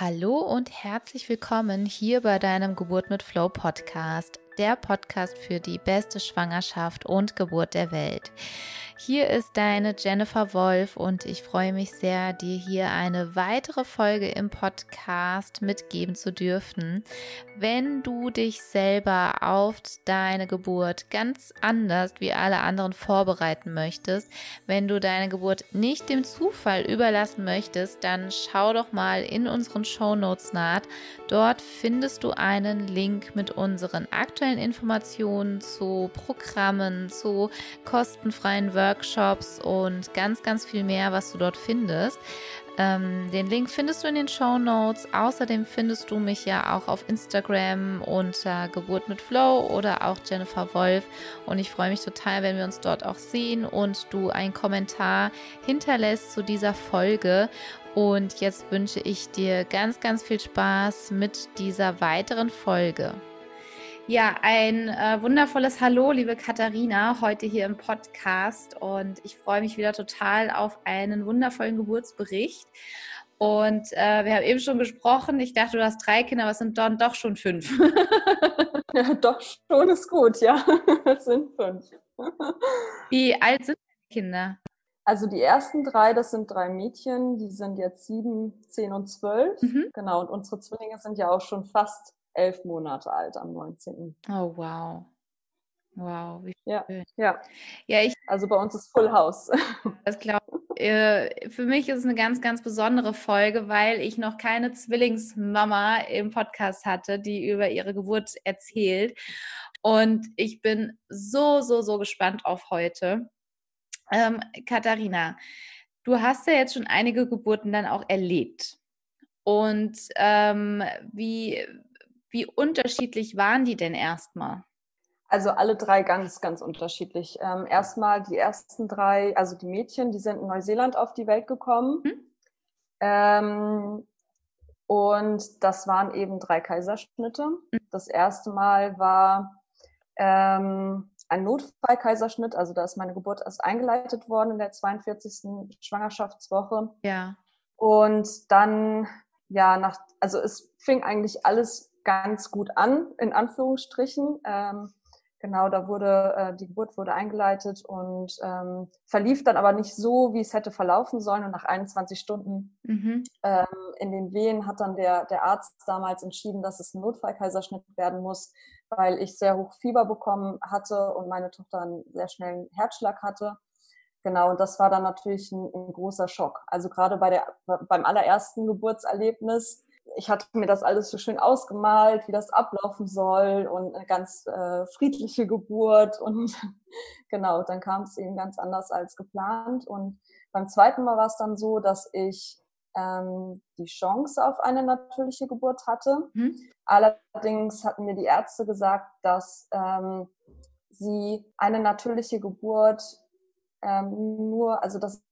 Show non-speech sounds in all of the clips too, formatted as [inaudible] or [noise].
Hallo und herzlich willkommen hier bei deinem Geburt mit Flow Podcast, der Podcast für die beste Schwangerschaft und Geburt der Welt. Hier ist deine Jennifer Wolf und ich freue mich sehr, dir hier eine weitere Folge im Podcast mitgeben zu dürfen. Wenn du dich selber auf deine Geburt ganz anders wie alle anderen vorbereiten möchtest, wenn du deine Geburt nicht dem Zufall überlassen möchtest, dann schau doch mal in unseren Show Notes nach. Dort findest du einen Link mit unseren aktuellen Informationen zu Programmen, zu kostenfreien Workshops und ganz, ganz viel mehr, was du dort findest. Ähm, den Link findest du in den Show Notes. Außerdem findest du mich ja auch auf Instagram unter Geburt mit Flow oder auch Jennifer Wolf. Und ich freue mich total, wenn wir uns dort auch sehen und du einen Kommentar hinterlässt zu dieser Folge. Und jetzt wünsche ich dir ganz, ganz viel Spaß mit dieser weiteren Folge. Ja, ein äh, wundervolles Hallo, liebe Katharina, heute hier im Podcast. Und ich freue mich wieder total auf einen wundervollen Geburtsbericht. Und äh, wir haben eben schon gesprochen. Ich dachte, du hast drei Kinder, aber es sind dann doch schon fünf. [laughs] ja, doch schon ist gut, ja. [laughs] Es sind fünf. [laughs] Wie alt sind deine Kinder? Also die ersten drei, das sind drei Mädchen, die sind jetzt sieben, zehn und zwölf. Mhm. Genau, und unsere Zwillinge sind ja auch schon fast elf Monate alt am 19. Oh, wow. Wow, wie schön. Ja, ja. ja ich, also bei uns ist Full House. [laughs] Das glaube äh, Für mich ist es eine ganz, ganz besondere Folge, weil ich noch keine Zwillingsmama im Podcast hatte, die über ihre Geburt erzählt. Und ich bin so, so, so gespannt auf heute. Ähm, Katharina, du hast ja jetzt schon einige Geburten dann auch erlebt. Und ähm, wie, wie unterschiedlich waren die denn erstmal? Also alle drei ganz, ganz unterschiedlich. Ähm, erstmal die ersten drei, also die Mädchen, die sind in Neuseeland auf die Welt gekommen. Hm? Ähm, und das waren eben drei Kaiserschnitte. Hm. Das erste Mal war ähm, ein Notfallkaiserschnitt, also da ist meine Geburt erst eingeleitet worden in der 42. Schwangerschaftswoche. Ja. Und dann, ja, nach, also es fing eigentlich alles ganz gut an, in Anführungsstrichen. Ähm, genau, da wurde, äh, die Geburt wurde eingeleitet und ähm, verlief dann aber nicht so, wie es hätte verlaufen sollen. Und nach 21 Stunden mhm. ähm, in den Wehen hat dann der, der Arzt damals entschieden, dass es ein Notfallkaiserschnitt werden muss, weil ich sehr hoch Fieber bekommen hatte und meine Tochter einen sehr schnellen Herzschlag hatte. Genau, und das war dann natürlich ein, ein großer Schock. Also gerade bei der, beim allerersten Geburtserlebnis ich hatte mir das alles so schön ausgemalt, wie das ablaufen soll und eine ganz äh, friedliche Geburt und [laughs] genau, dann kam es eben ganz anders als geplant und beim zweiten Mal war es dann so, dass ich ähm, die Chance auf eine natürliche Geburt hatte. Mhm. Allerdings hatten mir die Ärzte gesagt, dass ähm, sie eine natürliche Geburt ähm, nur, also das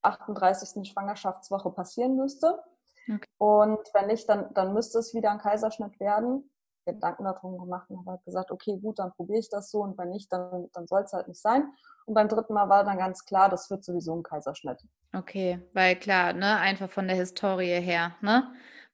38. Schwangerschaftswoche passieren müsste. Okay. Und wenn nicht, dann, dann müsste es wieder ein Kaiserschnitt werden. Gedanken darum gemacht und habe halt gesagt, okay, gut, dann probiere ich das so und wenn nicht, dann, dann soll es halt nicht sein. Und beim dritten Mal war dann ganz klar, das wird sowieso ein Kaiserschnitt. Okay, weil klar, ne, einfach von der Historie her, ne?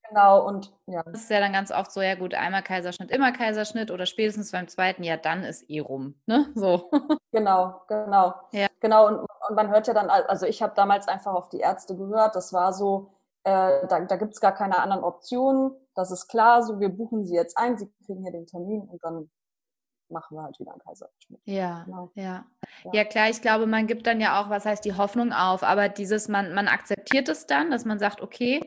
Genau, und ja. Das ist ja dann ganz oft so, ja gut, einmal Kaiserschnitt, immer Kaiserschnitt oder spätestens beim zweiten, ja, dann ist eh rum, ne? So. [laughs] Genau, genau. Ja. Genau, und, und man hört ja dann, also ich habe damals einfach auf die Ärzte gehört, das war so, äh, da da gibt es gar keine anderen Optionen. Das ist klar, so wir buchen sie jetzt ein, sie kriegen hier den Termin und dann machen wir halt wieder einen Kaiserschnitt. Ja, genau. ja, ja. Ja, klar, ich glaube, man gibt dann ja auch, was heißt die Hoffnung auf, aber dieses, man, man akzeptiert es dann, dass man sagt, okay,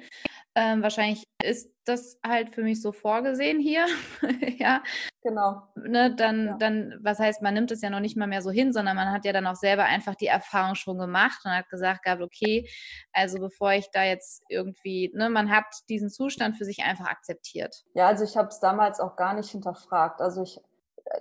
ähm, wahrscheinlich ist das halt für mich so vorgesehen hier. [laughs] ja. Genau. Ne, dann, ja. dann, was heißt, man nimmt es ja noch nicht mal mehr so hin, sondern man hat ja dann auch selber einfach die Erfahrung schon gemacht und hat gesagt gehabt, okay, also bevor ich da jetzt irgendwie, ne, man hat diesen Zustand für sich einfach akzeptiert. Ja, also ich habe es damals auch gar nicht hinterfragt. Also ich,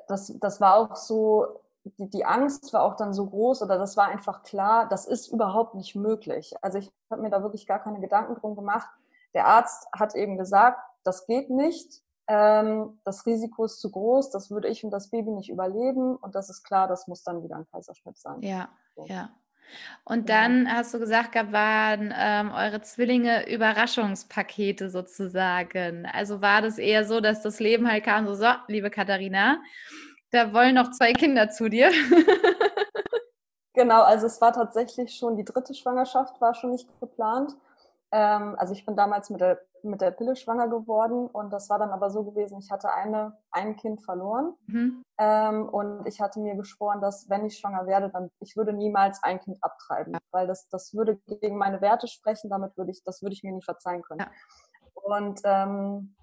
das, das war auch so, die, die Angst war auch dann so groß oder das war einfach klar, das ist überhaupt nicht möglich. Also ich habe mir da wirklich gar keine Gedanken drum gemacht der Arzt hat eben gesagt, das geht nicht, ähm, das Risiko ist zu groß, das würde ich und das Baby nicht überleben und das ist klar, das muss dann wieder ein Kaiserschnitt sein. Ja, so. ja. Und dann ja. hast du gesagt, waren ähm, eure Zwillinge Überraschungspakete sozusagen. Also war das eher so, dass das Leben halt kam, so, so, liebe Katharina, da wollen noch zwei Kinder zu dir. [laughs] genau, also es war tatsächlich schon, die dritte Schwangerschaft war schon nicht geplant. Ähm, also ich bin damals mit der, mit der Pille schwanger geworden und das war dann aber so gewesen, ich hatte eine, ein Kind verloren mhm. ähm, und ich hatte mir geschworen, dass wenn ich schwanger werde, dann ich würde niemals ein Kind abtreiben, weil das, das würde gegen meine Werte sprechen, damit würde ich, das würde ich mir nie verzeihen können. Ja. Und ähm,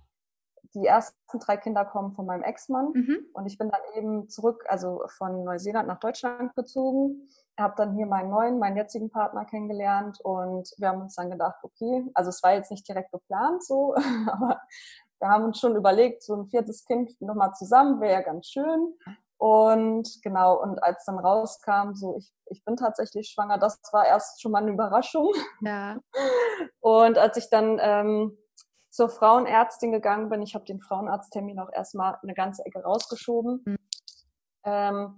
die ersten drei Kinder kommen von meinem Ex-Mann mhm. und ich bin dann eben zurück, also von Neuseeland nach Deutschland gezogen, habe dann hier meinen neuen, meinen jetzigen Partner kennengelernt und wir haben uns dann gedacht, okay, also es war jetzt nicht direkt geplant so, [laughs] aber wir haben uns schon überlegt, so ein viertes Kind nochmal zusammen wäre ja ganz schön. Und genau, und als dann rauskam, so ich, ich bin tatsächlich schwanger, das war erst schon mal eine Überraschung. Ja. [laughs] Und als ich dann ähm, zur Frauenärztin gegangen bin. Ich habe den Frauenarzttermin auch erstmal eine ganze Ecke rausgeschoben. Mhm. Ähm,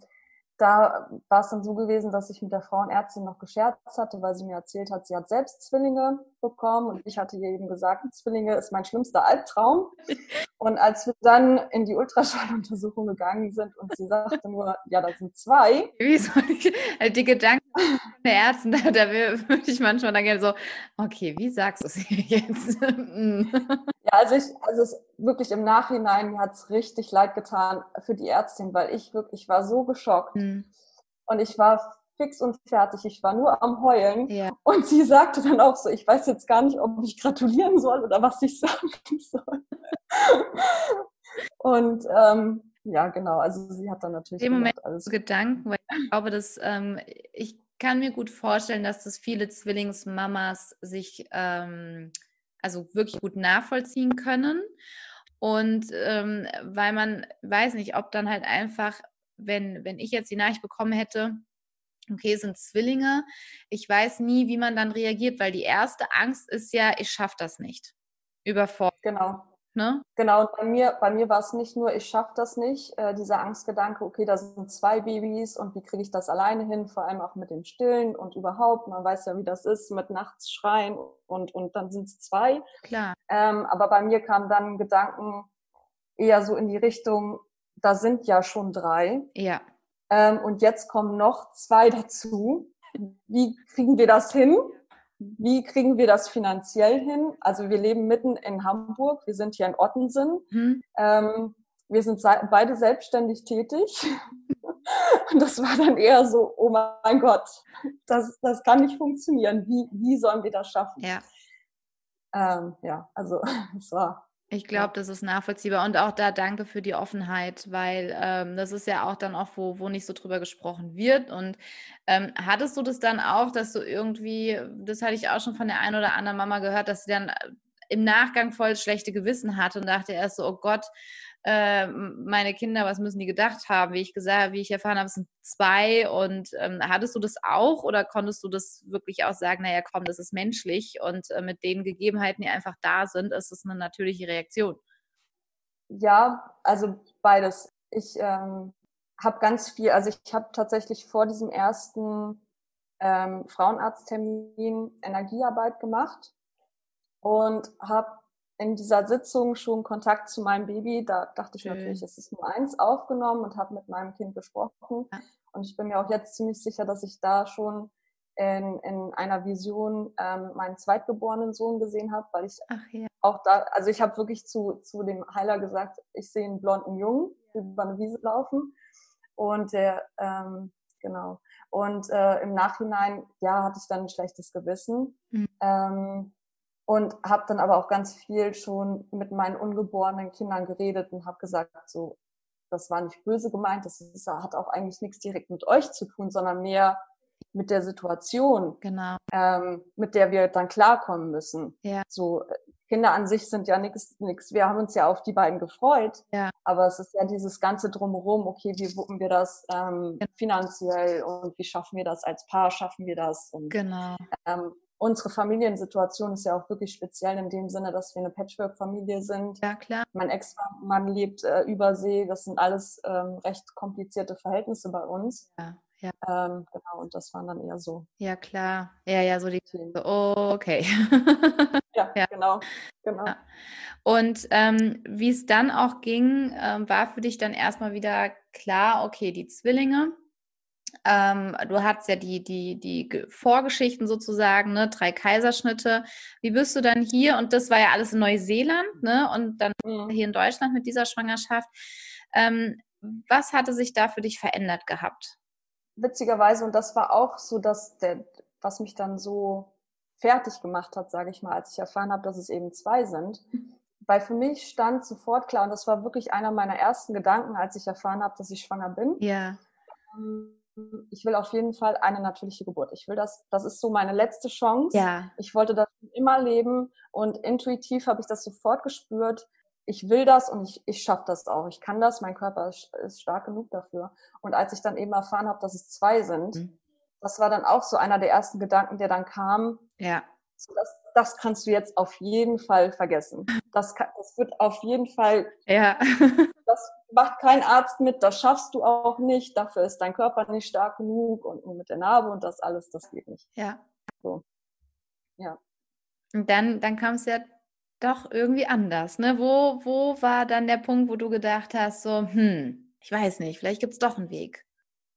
da war es dann so gewesen, dass ich mit der Frauenärztin noch gescherzt hatte, weil sie mir erzählt hat, sie hat selbst Zwillinge bekommen und ich hatte ihr eben gesagt, Zwillinge ist mein schlimmster Albtraum. [laughs] Und als wir dann in die Ultraschalluntersuchung gegangen sind und sie sagte nur, ja, das sind zwei. Wie soll ich, also die Gedanken der Ärzte, da, da [laughs] würde ich manchmal dann gerne so, okay, wie sagst du es jetzt? [laughs] ja, also ich, also es wirklich im Nachhinein, mir hat es richtig leid getan für die Ärztin, weil ich wirklich war so geschockt. Mhm. Und ich war fix und fertig. Ich war nur am Heulen. Ja. Und sie sagte dann auch so, ich weiß jetzt gar nicht, ob ich gratulieren soll oder was ich [laughs] sagen soll. und ähm, ja, genau, also sie hat dann natürlich. Im Moment alles Gedanken, weil ich glaube, dass ähm, ich kann mir gut vorstellen, dass das viele Zwillingsmamas sich ähm, also wirklich gut nachvollziehen können. Und ähm, weil man weiß nicht, ob dann halt einfach, wenn, wenn ich jetzt die Nachricht bekommen hätte, okay, sind Zwillinge, ich weiß nie, wie man dann reagiert, weil die erste Angst ist ja, ich schaffe das nicht. Überfordert. Genau. Ne? Genau, und bei mir, bei mir war es nicht nur, ich schaffe das nicht, äh, dieser Angstgedanke, okay, da sind zwei Babys und wie kriege ich das alleine hin, vor allem auch mit dem Stillen und überhaupt, man weiß ja, wie das ist, mit nachts schreien und, und dann sind es zwei. Klar. Ähm, aber bei mir kamen dann Gedanken eher so in die Richtung, da sind ja schon drei. Ja. Ähm, und jetzt kommen noch zwei dazu. Wie kriegen wir das hin? Wie kriegen wir das finanziell hin? Also wir leben mitten in Hamburg, wir sind hier in Ottensen. Mhm. Ähm, wir sind beide selbstständig tätig. [laughs] Und das war dann eher so, oh mein Gott, das, das kann nicht funktionieren. Wie, wie sollen wir das schaffen? Ja. Ähm, ja, also [laughs] es war ich glaube, das ist nachvollziehbar. Und auch da danke für die Offenheit, weil ähm, das ist ja auch dann auch, wo, wo nicht so drüber gesprochen wird. Und ähm, hattest du das dann auch, dass du irgendwie, das hatte ich auch schon von der einen oder anderen Mama gehört, dass sie dann äh, im Nachgang voll schlechte Gewissen hatte und dachte erst so, oh Gott, äh, meine Kinder, was müssen die gedacht haben? Wie ich gesagt, wie ich erfahren habe, es sind zwei. Und ähm, hattest du das auch oder konntest du das wirklich auch sagen, naja, komm, das ist menschlich und äh, mit den Gegebenheiten, die einfach da sind, ist es eine natürliche Reaktion? Ja, also beides. Ich ähm, habe ganz viel, also ich habe tatsächlich vor diesem ersten ähm, Frauenarzttermin Energiearbeit gemacht und habe in dieser Sitzung schon Kontakt zu meinem Baby. Da dachte ich Schön. natürlich, es ist nur eins aufgenommen und habe mit meinem Kind gesprochen. Ja. Und ich bin mir auch jetzt ziemlich sicher, dass ich da schon in, in einer Vision ähm, meinen zweitgeborenen Sohn gesehen habe, weil ich ja. auch da, also ich habe wirklich zu, zu dem Heiler gesagt, ich sehe einen blonden Jungen über eine Wiese laufen. Und der, ähm, genau. Und äh, im Nachhinein, ja, hatte ich dann ein schlechtes Gewissen. Mhm. Ähm, und habe dann aber auch ganz viel schon mit meinen ungeborenen Kindern geredet und habe gesagt, so, das war nicht böse gemeint, das ist, hat auch eigentlich nichts direkt mit euch zu tun, sondern mehr mit der Situation, genau. ähm, mit der wir dann klarkommen müssen. Ja. So Kinder an sich sind ja nichts, nichts. Wir haben uns ja auf die beiden gefreut, ja. aber es ist ja dieses ganze drumherum. Okay, wie wuppen wir das ähm, finanziell und wie schaffen wir das als Paar? Schaffen wir das? Und, genau. Ähm, unsere Familiensituation ist ja auch wirklich speziell in dem Sinne, dass wir eine Patchwork-Familie sind. Ja, klar. Mein Ex-Mann lebt äh, über See. Das sind alles ähm, recht komplizierte Verhältnisse bei uns. Ja, Ja. Ähm, genau, und das waren dann eher so. Ja, klar. Ja, ja, so die. Oh, okay. [laughs] ja, ja, genau. genau. Ja. Und ähm, wie es dann auch ging, ähm, war für dich dann erstmal wieder klar, okay, die Zwillinge. Ähm, du hattest ja die, die, die Vorgeschichten sozusagen, ne? drei Kaiserschnitte. Wie bist du dann hier? Und das war ja alles in Neuseeland, ne? Und dann mhm. hier in Deutschland mit dieser Schwangerschaft. Ähm, was hatte sich da für dich verändert gehabt? Witzigerweise, und das war auch so, dass der, was mich dann so fertig gemacht hat, sage ich mal, als ich erfahren habe, dass es eben zwei sind. Weil für mich stand sofort klar, und das war wirklich einer meiner ersten Gedanken, als ich erfahren habe, dass ich schwanger bin. Ja. Ähm, ich will auf jeden Fall eine natürliche Geburt. Ich will das, das ist so meine letzte Chance. Ja. Ich wollte das immer leben und intuitiv habe ich das sofort gespürt ich will das und ich, ich schaffe das auch. Ich kann das, mein Körper ist, ist, stark genug dafür. Und als ich dann eben erfahren habe, dass es zwei sind, mhm. das war dann auch so einer der ersten Gedanken, der dann kam. Ja. So, das, das kannst du jetzt auf jeden Fall vergessen. Das, kann, das wird auf jeden Fall. Ja. [laughs] macht kein Arzt mit, das schaffst du auch nicht. Dafür ist dein Körper nicht stark genug und, und mit der Narbe und das alles, das geht nicht. Ja. So. Ja. Und dann, dann kam es ja doch irgendwie anders. Ne? Wo, wo war dann der Punkt, wo du gedacht hast, so, hm, ich weiß nicht, vielleicht gibt es doch einen Weg?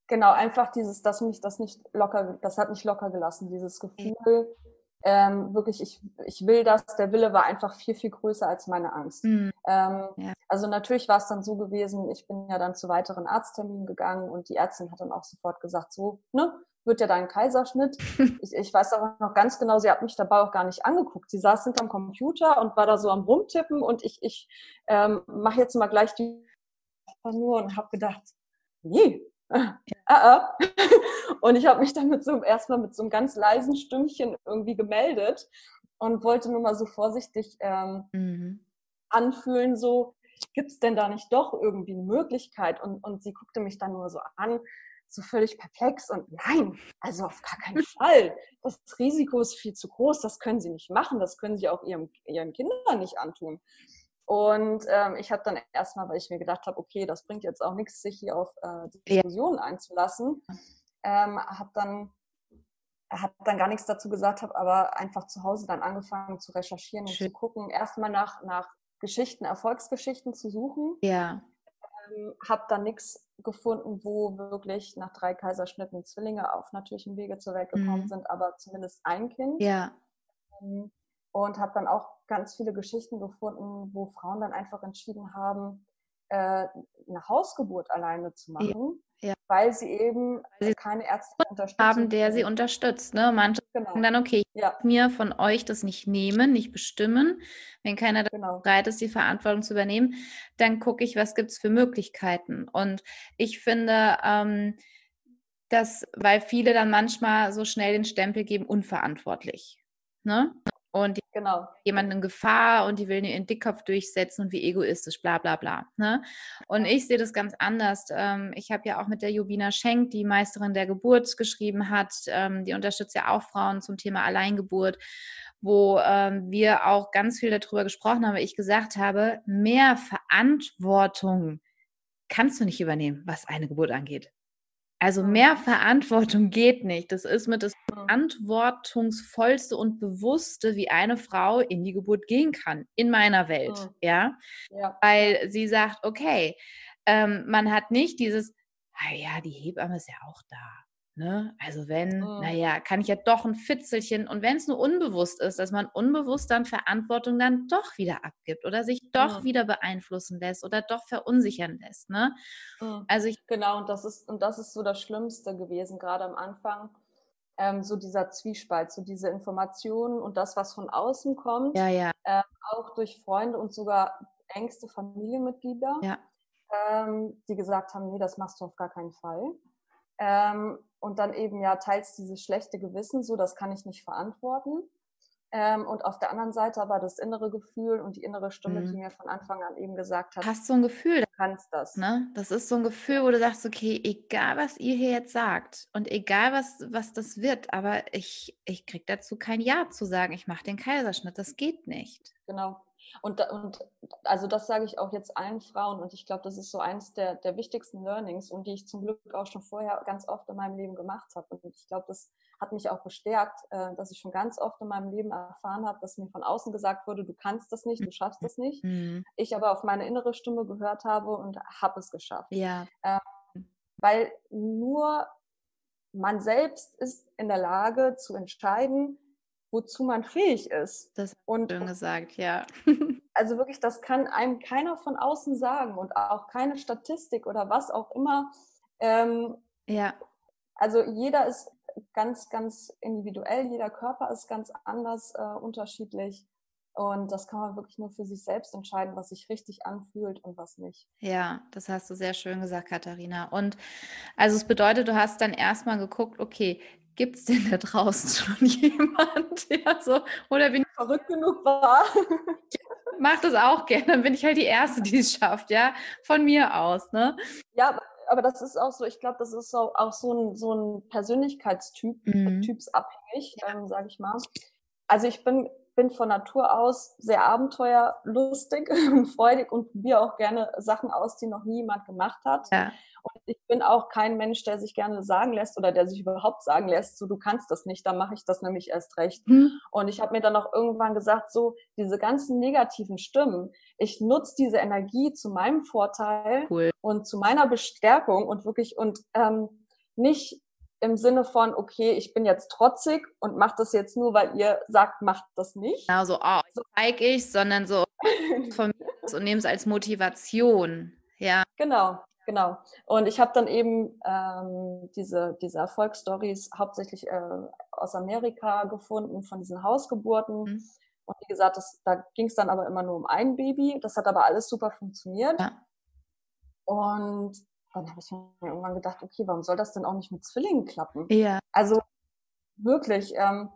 Genau, einfach dieses, dass mich das nicht locker, das hat mich locker gelassen, dieses Gefühl, ähm, wirklich, ich, ich will das, der Wille war einfach viel, viel größer als meine Angst. Mhm. Ähm, ja. Also natürlich war es dann so gewesen, ich bin ja dann zu weiteren Arztterminen gegangen und die Ärztin hat dann auch sofort gesagt, so, ne, wird ja dein Kaiserschnitt. [laughs] Ich, ich weiß auch noch ganz genau, sie hat mich dabei auch gar nicht angeguckt. Sie saß hinterm Computer und war da so am Rumtippen und ich, ich ähm, mache jetzt mal gleich die nur und habe gedacht, nee. [laughs] ah, ah. und ich habe mich dann mit so, erstmal mit so einem ganz leisen Stimmchen irgendwie gemeldet und wollte nur mal so vorsichtig ähm, mhm. anfühlen, so, gibt es denn da nicht doch irgendwie eine Möglichkeit? Und, und sie guckte mich dann nur so an so völlig perplex und nein, also auf gar keinen [laughs] Fall. Das Risiko ist viel zu groß, das können Sie nicht machen, das können Sie auch Ihrem, Ihren Kindern nicht antun. Und ähm, ich habe dann erstmal, weil ich mir gedacht habe, okay, das bringt jetzt auch nichts, sich hier auf äh, Diskussionen einzulassen, ähm, habe dann habe dann gar nichts dazu gesagt, habe aber einfach zu Hause dann angefangen zu recherchieren und Schön. zu gucken, erstmal nach, nach Geschichten, Erfolgsgeschichten zu suchen. Ja. Ähm, habe dann nichts gefunden, wo wirklich nach drei Kaiserschnitten Zwillinge auf natürlichem Wege zur Welt gekommen mhm. sind, aber zumindest ein Kind. Ja. Ähm, und habe dann auch ganz viele Geschichten gefunden, wo Frauen dann einfach entschieden haben, äh, eine Hausgeburt alleine zu machen, ja. weil sie eben sie keine Unterstützung haben, der sie unterstützt. Ne? Manche genau. sagen dann, okay, ich ja. mir von euch das nicht nehmen, nicht bestimmen. Wenn keiner genau. bereit ist, die Verantwortung zu übernehmen, dann gucke ich, was gibt es für Möglichkeiten. Und ich finde, ähm, dass, weil viele dann manchmal so schnell den Stempel geben, unverantwortlich. Ne? und genau. jemanden in Gefahr und die will ihren Dickkopf durchsetzen und wie egoistisch, bla bla bla. Ne? Und ich sehe das ganz anders. Ähm, ich habe ja auch mit der Jubina Schenk, die Meisterin der Geburt, geschrieben hat. Ähm, die unterstützt ja auch Frauen zum Thema Alleingeburt, wo ähm, wir auch ganz viel darüber gesprochen haben, weil ich gesagt habe, mehr Verantwortung kannst du nicht übernehmen, was eine Geburt angeht. Also mehr Verantwortung geht nicht. Das ist mit das verantwortungsvollste und bewusste, wie eine Frau in die Geburt gehen kann, in meiner Welt. Ja, ja. weil sie sagt, okay, ähm, man hat nicht dieses, ah ja, die Hebamme ist ja auch da. Ne? Also wenn, mhm. naja, kann ich ja doch ein Fitzelchen und wenn es nur unbewusst ist, dass man unbewusst dann Verantwortung dann doch wieder abgibt oder sich doch mhm. wieder beeinflussen lässt oder doch verunsichern lässt. Ne? Mhm. Also ich genau und das ist und das ist so das Schlimmste gewesen gerade am Anfang, ähm, so dieser Zwiespalt, so diese Informationen und das, was von außen kommt, ja, ja. Äh, auch durch Freunde und sogar engste Familienmitglieder, ja. ähm, die gesagt haben, nee, das machst du auf gar keinen Fall. Ähm, und dann eben ja teils dieses schlechte Gewissen, so das kann ich nicht verantworten. Ähm, und auf der anderen Seite aber das innere Gefühl und die innere Stimme, mhm. die mir von Anfang an eben gesagt hat, hast so ein Gefühl, du kannst das. Ne? Das ist so ein Gefühl, wo du sagst, okay, egal was ihr hier jetzt sagt und egal was, was das wird, aber ich, ich krieg dazu kein Ja zu sagen, ich mache den Kaiserschnitt, das geht nicht. Genau. Und, und also das sage ich auch jetzt allen Frauen und ich glaube, das ist so eins der, der wichtigsten Learnings und die ich zum Glück auch schon vorher ganz oft in meinem Leben gemacht habe. Und ich glaube, das hat mich auch bestärkt, äh, dass ich schon ganz oft in meinem Leben erfahren habe, dass mir von außen gesagt wurde, du kannst das nicht, du schaffst das nicht. Mhm. Ich aber auf meine innere Stimme gehört habe und habe es geschafft. Ja. Ähm, weil nur man selbst ist in der Lage zu entscheiden, wozu man fähig ist. Das und schön gesagt, ja. [laughs] also wirklich, das kann einem keiner von außen sagen und auch keine Statistik oder was auch immer. Ähm, ja. Also jeder ist ganz, ganz individuell, jeder Körper ist ganz anders, äh, unterschiedlich. Und das kann man wirklich nur für sich selbst entscheiden, was sich richtig anfühlt und was nicht. Ja, das hast du sehr schön gesagt, Katharina. Und also es bedeutet, du hast dann erstmal geguckt, okay, gibt es denn da draußen schon [laughs] jemand, der so, oder bin ich verrückt genug war? [laughs] Mach das auch gerne, dann bin ich halt die Erste, die es schafft, ja, von mir aus, ne? Ja, aber das ist auch so, ich glaube, das ist so, auch so ein, so ein Persönlichkeitstyp, mhm. typsabhängig, ja. ähm, sage ich mal. Also ich bin bin von Natur aus sehr abenteuerlustig [laughs] und freudig und probiere auch gerne Sachen aus, die noch niemand gemacht hat. Ja. Und ich bin auch kein Mensch, der sich gerne sagen lässt oder der sich überhaupt sagen lässt, so du kannst das nicht, dann mache ich das nämlich erst recht. Mhm. Und ich habe mir dann auch irgendwann gesagt, so diese ganzen negativen Stimmen, ich nutze diese Energie zu meinem Vorteil cool. und zu meiner Bestärkung und wirklich und ähm, nicht im Sinne von, okay, ich bin jetzt trotzig und mache das jetzt nur, weil ihr sagt, macht das nicht. Genau so, oh, so zeige ich, sondern so [laughs] von mir und nehme es als Motivation. Ja. Genau, genau. Und ich habe dann eben ähm, diese, diese Erfolgsstories hauptsächlich äh, aus Amerika gefunden, von diesen Hausgeburten. Mhm. Und wie gesagt, das, da ging es dann aber immer nur um ein Baby. Das hat aber alles super funktioniert. Ja. Und dann habe ich mir irgendwann gedacht, okay, warum soll das denn auch nicht mit Zwillingen klappen? Ja. Also wirklich. Ähm,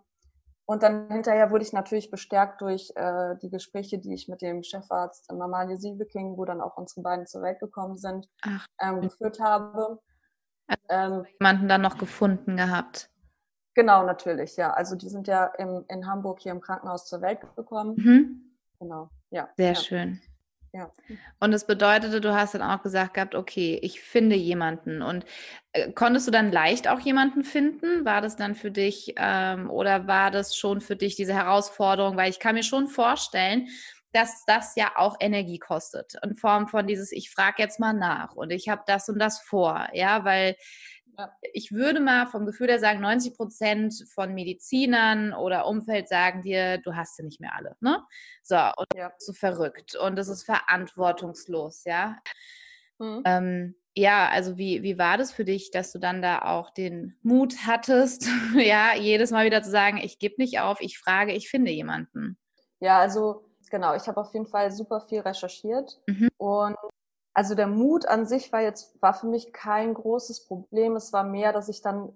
und dann hinterher wurde ich natürlich bestärkt durch äh, die Gespräche, die ich mit dem Chefarzt Mamalie Siebeking, wo dann auch unsere beiden zur Welt gekommen sind, ähm, geführt habe. Also ähm, jemanden dann noch gefunden gehabt. Genau, natürlich, ja. Also die sind ja im, in Hamburg hier im Krankenhaus zur Welt gekommen. Mhm. Genau, ja. Sehr ja. schön. Ja. Und das bedeutete, du hast dann auch gesagt gehabt, okay, ich finde jemanden. Und äh, konntest du dann leicht auch jemanden finden? War das dann für dich ähm, oder war das schon für dich diese Herausforderung? Weil ich kann mir schon vorstellen, dass das ja auch Energie kostet in Form von dieses, ich frage jetzt mal nach und ich habe das und das vor, ja, weil ich würde mal vom Gefühl her sagen, 90 Prozent von Medizinern oder Umfeld sagen dir, du hast sie nicht mehr alle. Ne? So, und ja. so verrückt und das ist verantwortungslos, ja. Mhm. Ähm, ja, also wie, wie war das für dich, dass du dann da auch den Mut hattest, [laughs] ja, jedes Mal wieder zu sagen, ich gebe nicht auf, ich frage, ich finde jemanden? Ja, also genau, ich habe auf jeden Fall super viel recherchiert mhm. und also der Mut an sich war jetzt, war für mich kein großes Problem. Es war mehr, dass ich dann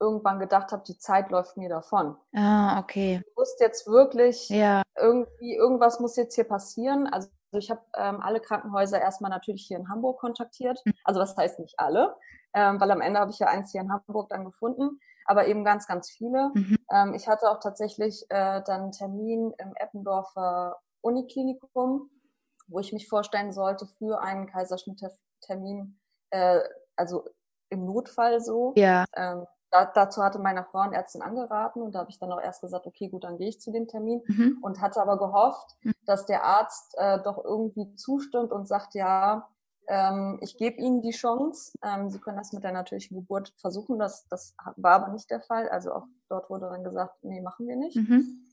irgendwann gedacht habe, die Zeit läuft mir davon. Ah, okay. Ich wusste jetzt wirklich, ja. irgendwie, irgendwas muss jetzt hier passieren. Also ich habe ähm, alle Krankenhäuser erstmal natürlich hier in Hamburg kontaktiert. Mhm. Also was heißt nicht alle, ähm, weil am Ende habe ich ja eins hier in Hamburg dann gefunden, aber eben ganz, ganz viele. Mhm. Ähm, ich hatte auch tatsächlich äh, dann einen Termin im Eppendorfer Uniklinikum wo ich mich vorstellen sollte für einen Kaiserschnitttermin, äh, also im Notfall so. Ja. Ähm, da, dazu hatte meine Frauenärztin angeraten und da habe ich dann auch erst gesagt, okay, gut, dann gehe ich zu dem Termin mhm. und hatte aber gehofft, mhm. dass der Arzt äh, doch irgendwie zustimmt und sagt, ja, ähm, ich gebe Ihnen die Chance. Ähm, Sie können das mit der natürlichen Geburt versuchen. Das, das war aber nicht der Fall. Also auch dort wurde dann gesagt, nee, machen wir nicht. Mhm.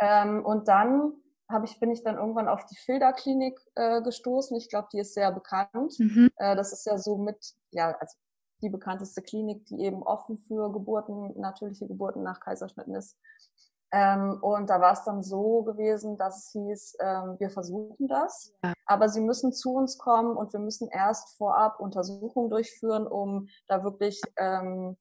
Ähm, und dann habe ich, bin ich dann irgendwann auf die Filderklinik äh, gestoßen. Ich glaube, die ist sehr bekannt. Mhm. Äh, das ist ja so mit, ja, also die bekannteste Klinik, die eben offen für Geburten, natürliche Geburten nach Kaiserschnitten ist. Ähm, und da war es dann so gewesen, dass es hieß, ähm, wir versuchen das, ja. aber Sie müssen zu uns kommen und wir müssen erst vorab Untersuchungen durchführen, um da wirklich ähm,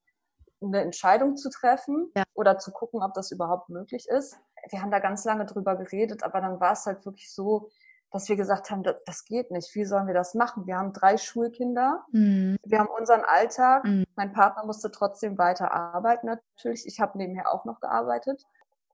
eine Entscheidung zu treffen ja. oder zu gucken, ob das überhaupt möglich ist wir haben da ganz lange drüber geredet, aber dann war es halt wirklich so, dass wir gesagt haben, das, das, geht nicht. Wie sollen wir das machen? Wir haben drei Schulkinder. Mhm. Wir haben unseren Alltag. Mhm. Mein Partner musste trotzdem weiter arbeiten natürlich. Ich habe nebenher auch noch gearbeitet.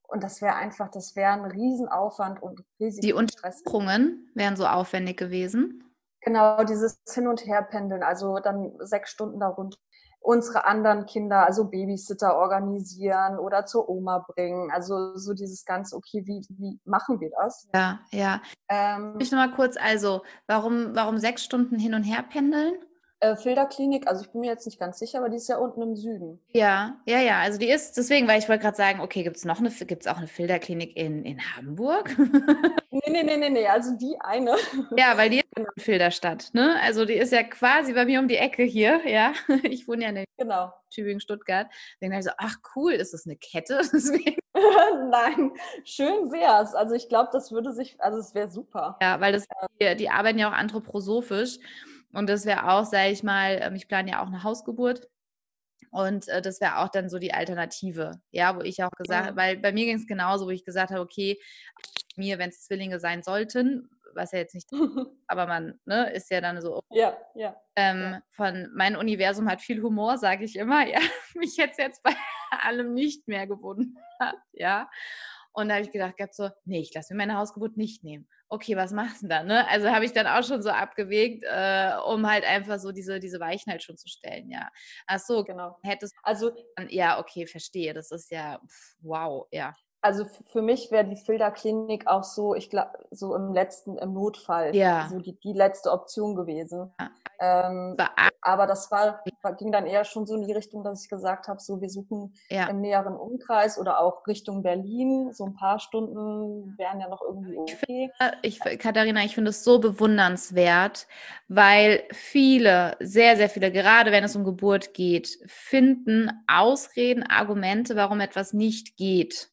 Und das wäre einfach, das wäre ein Riesenaufwand und riesig Die Untersuchungen wären so aufwendig gewesen. Genau, dieses Hin- und Herpendeln, also dann sechs Stunden darunter unsere anderen Kinder, also Babysitter organisieren oder zur Oma bringen. Also so dieses ganze, okay, wie, wie machen wir das? Ja, ja. Ähm, ich noch mal kurz, also warum, warum sechs Stunden hin und her pendeln? Äh, Filderklinik, also ich bin mir jetzt nicht ganz sicher, aber die ist ja unten im Süden. Ja, ja, ja. Also die ist, deswegen, weil ich wollte gerade sagen, okay, gibt es noch eine, gibt es auch eine Filderklinik in, in Hamburg? [laughs] nee, nee, nee, nee, nee, also die eine. Ja, weil die ist genau. in Filderstadt, ne? Also die ist ja quasi bei mir um die Ecke hier, ja. [laughs] Ich wohne ja in genau. Tübingen, Stuttgart. Dann dachte ich so, ach cool, ist das eine Kette? [laughs] Nein, schön wär's. Also ich glaube, das würde sich, also es wäre super. Ja, weil das, die, die arbeiten ja auch anthroposophisch. Und das wäre auch, sage ich mal, ähm, ich plane ja auch eine Hausgeburt. Und äh, das wäre auch dann so die Alternative, ja, wo ich auch gesagt, ja. weil bei mir ging es genauso, wo ich gesagt habe, okay, mir, wenn es Zwillinge sein sollten, was ja jetzt nicht, [laughs] aber man ne, ist ja dann so. Ja, ja, ähm, ja. Von mein Universum hat viel Humor, sage ich immer. Ja, [laughs] mich hätte es jetzt bei [laughs] allem nicht mehr gewundert, ja. Und da habe ich gedacht, gehabt so, nee, ich lasse mir meine Hausgeburt nicht nehmen. Okay, was machst du dann? Ne? Also habe ich dann auch schon so abgewegt, äh, um halt einfach so diese, diese Weichen halt schon zu stellen, ja. Ach so, genau. Hättest also ja, okay, verstehe. Das ist ja pff, wow, ja also für mich wäre die Filterklinik auch so, ich glaube, so im letzten, im Notfall, ja. so die, die letzte Option gewesen. Ja. Ähm, aber das war, ging dann eher schon so in die Richtung, dass ich gesagt habe, so wir suchen ja. im näheren Umkreis oder auch Richtung Berlin. So ein paar Stunden wären ja noch irgendwie okay. Ich, find, ich Katharina, ich finde es so bewundernswert, weil viele, sehr, sehr viele, gerade wenn es um Geburt geht, finden Ausreden, Argumente, warum etwas nicht geht.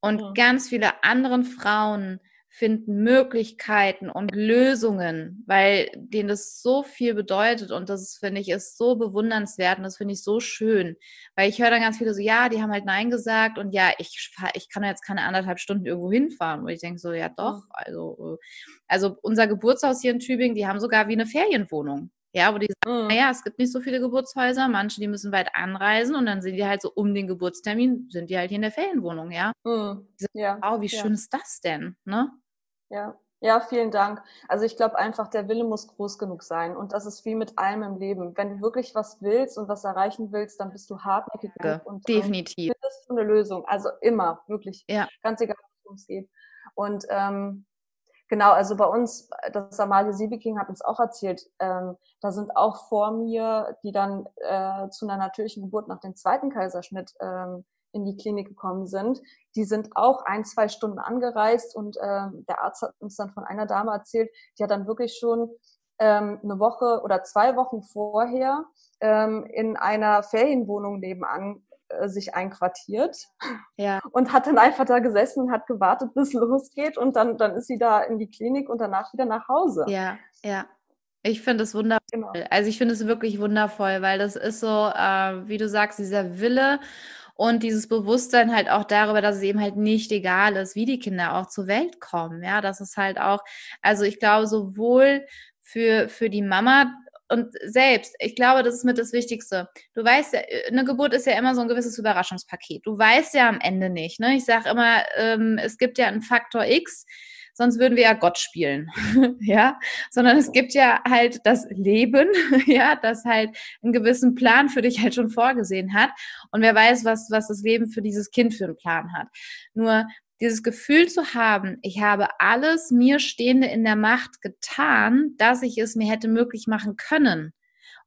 Und mhm. ganz viele andere Frauen finden Möglichkeiten und Lösungen, weil denen das so viel bedeutet und das finde ich ist so bewundernswert und das finde ich so schön, weil ich höre dann ganz viele so, ja, die haben halt Nein gesagt und ja, ich ich kann jetzt keine anderthalb Stunden irgendwo hinfahren, wo ich denke so, ja doch, mhm. also also unser Geburtshaus hier in Tübingen, die haben sogar wie eine Ferienwohnung. Ja, wo die sagen, mhm. naja, es gibt nicht so viele Geburtshäuser, manche, die müssen weit anreisen und dann sind die halt so um den Geburtstermin, sind die halt hier in der Ferienwohnung, ja. Mhm. ja. Wow, wie schön ist das denn, ne? Ja. Ja, vielen Dank. Also ich glaube einfach, der Wille muss groß genug sein. Und das ist wie mit allem im Leben. Wenn du wirklich was willst und was erreichen willst, dann bist du hartnäckig ja, und definitiv. findest du eine Lösung. Also immer, wirklich. Ja. Ganz egal, worum es geht. Und ähm, Genau, also bei uns, das Amalie Siebeking hat uns auch erzählt, ähm, da sind auch vor mir, die dann äh, zu einer natürlichen Geburt nach dem zweiten Kaiserschnitt ähm, in die Klinik gekommen sind, die sind auch ein, zwei Stunden angereist und ähm, der Arzt hat uns dann von einer Dame erzählt, die hat dann wirklich schon ähm, eine Woche oder zwei Wochen vorher ähm, in einer Ferienwohnung nebenan äh, sich einquartiert ja. und hat dann einfach da gesessen und hat gewartet, bis es losgeht und dann, dann ist sie da in die Klinik und danach wieder nach Hause. Ja, ja. Ich finde es wundervoll. Genau. Also ich finde es wirklich wundervoll, weil das ist so, äh, wie du sagst, dieser Wille und dieses Bewusstsein halt auch darüber, dass es eben halt nicht egal ist, wie die Kinder auch zur Welt kommen. Ja, das ist halt auch, also ich glaube, sowohl für, für die Mama und selbst, ich glaube, das ist mit das Wichtigste. Du weißt ja, äh, eine Geburt ist ja immer so ein gewisses Überraschungspaket. Du weißt ja am Ende nicht. Ne? Ich sage immer, ähm, es gibt ja einen Faktor X, sonst würden wir ja Gott spielen, [laughs] ja, sondern es gibt ja halt das Leben, [laughs] ja, das halt einen gewissen Plan für dich halt schon vorgesehen hat und wer weiß, was, was das Leben für dieses Kind für einen Plan hat. Nur dieses Gefühl zu haben, ich habe alles mir Stehende in der Macht getan, dass ich es mir hätte möglich machen können.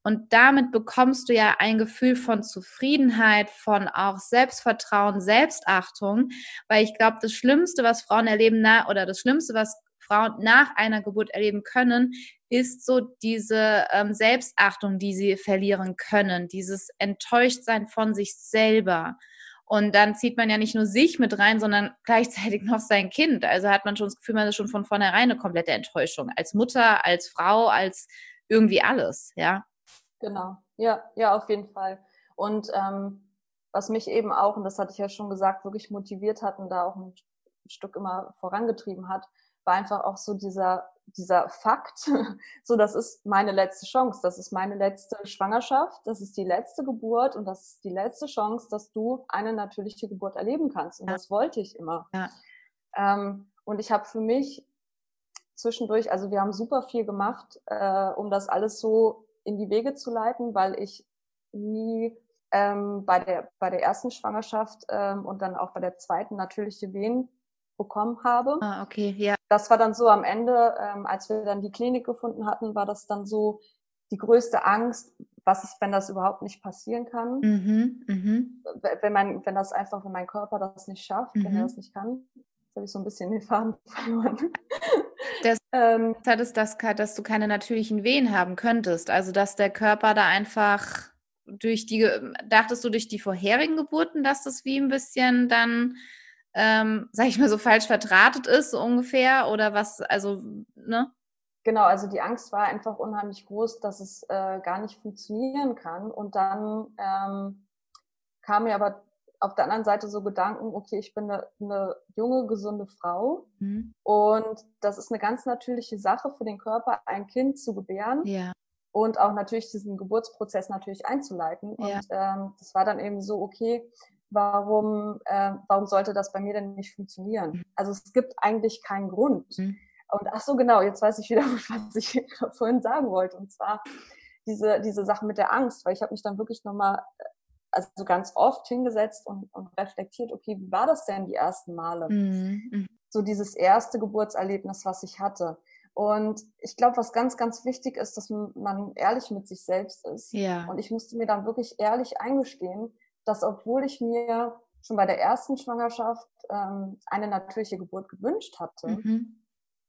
Und damit bekommst du ja ein Gefühl von Zufriedenheit, von auch Selbstvertrauen, Selbstachtung, weil ich glaube, das Schlimmste, was Frauen erleben, na, oder das Schlimmste, was Frauen nach einer Geburt erleben können, ist so diese ähm, Selbstachtung, die sie verlieren können, dieses Enttäuschtsein von sich selber. Und dann zieht man ja nicht nur sich mit rein, sondern [laughs] gleichzeitig noch sein Kind. Also hat man schon das Gefühl, man ist schon von vornherein eine komplette Enttäuschung. Als Mutter, als Frau, als irgendwie alles, ja. Genau, ja, ja, auf jeden Fall. Und ähm, was mich eben auch, und das hatte ich ja schon gesagt, wirklich motiviert hat und da auch ein Stück immer vorangetrieben hat, war einfach auch so dieser, dieser Fakt, [laughs] so das ist meine letzte Chance, das ist meine letzte Schwangerschaft, das ist die letzte Geburt und das ist die letzte Chance, dass du eine natürliche Geburt erleben kannst. Und ja. das wollte ich immer. Ja. Ähm, und ich habe für mich zwischendurch, also wir haben super viel gemacht, äh, um das alles so in die Wege zu leiten, weil ich nie ähm, bei, der, bei der ersten Schwangerschaft ähm, und dann auch bei der zweiten natürliche Wehen bekommen habe. Ah, okay, ja. Das war dann so am Ende, ähm, als wir dann die Klinik gefunden hatten, war das dann so die größte Angst, was ist, wenn das überhaupt nicht passieren kann. Mhm, mh. Wenn man, wenn das einfach, wenn mein Körper das nicht schafft, mhm. wenn er mhm. das nicht kann. Jetzt habe ich so ein bisschen den Faden [laughs] verloren. Das ähm, hattest das, dass du keine natürlichen Wehen haben könntest. Also dass der Körper da einfach durch die, dachtest du durch die vorherigen Geburten, dass das wie ein bisschen dann, ähm, sag ich mal, so falsch verdrahtet ist, so ungefähr? Oder was, also, ne? Genau, also die Angst war einfach unheimlich groß, dass es äh, gar nicht funktionieren kann. Und dann ähm, kam mir aber auf der anderen Seite so Gedanken, okay, ich bin eine, eine junge, gesunde Frau mhm. und das ist eine ganz natürliche Sache für den Körper, ein Kind zu gebären. Ja. Und auch natürlich diesen Geburtsprozess natürlich einzuleiten. Ja. Und ähm, das war dann eben so, okay, warum, äh, warum sollte das bei mir denn nicht funktionieren? Mhm. Also es gibt eigentlich keinen Grund. Mhm. Und ach so, genau, jetzt weiß ich wieder, [laughs] was ich vorhin sagen wollte. Und zwar diese, diese Sache mit der Angst, weil ich habe mich dann wirklich nochmal also ganz oft hingesetzt und, und reflektiert, okay, wie war das denn die ersten Male? Mhm. mhm. So dieses erste Geburtserlebnis, was ich hatte. Und ich glaube, was ganz, ganz wichtig ist, dass man ehrlich mit sich selbst ist. Ja. Und ich musste mir dann wirklich ehrlich eingestehen, dass obwohl ich mir schon bei der ersten Schwangerschaft ähm, eine natürliche Geburt gewünscht hatte, mhm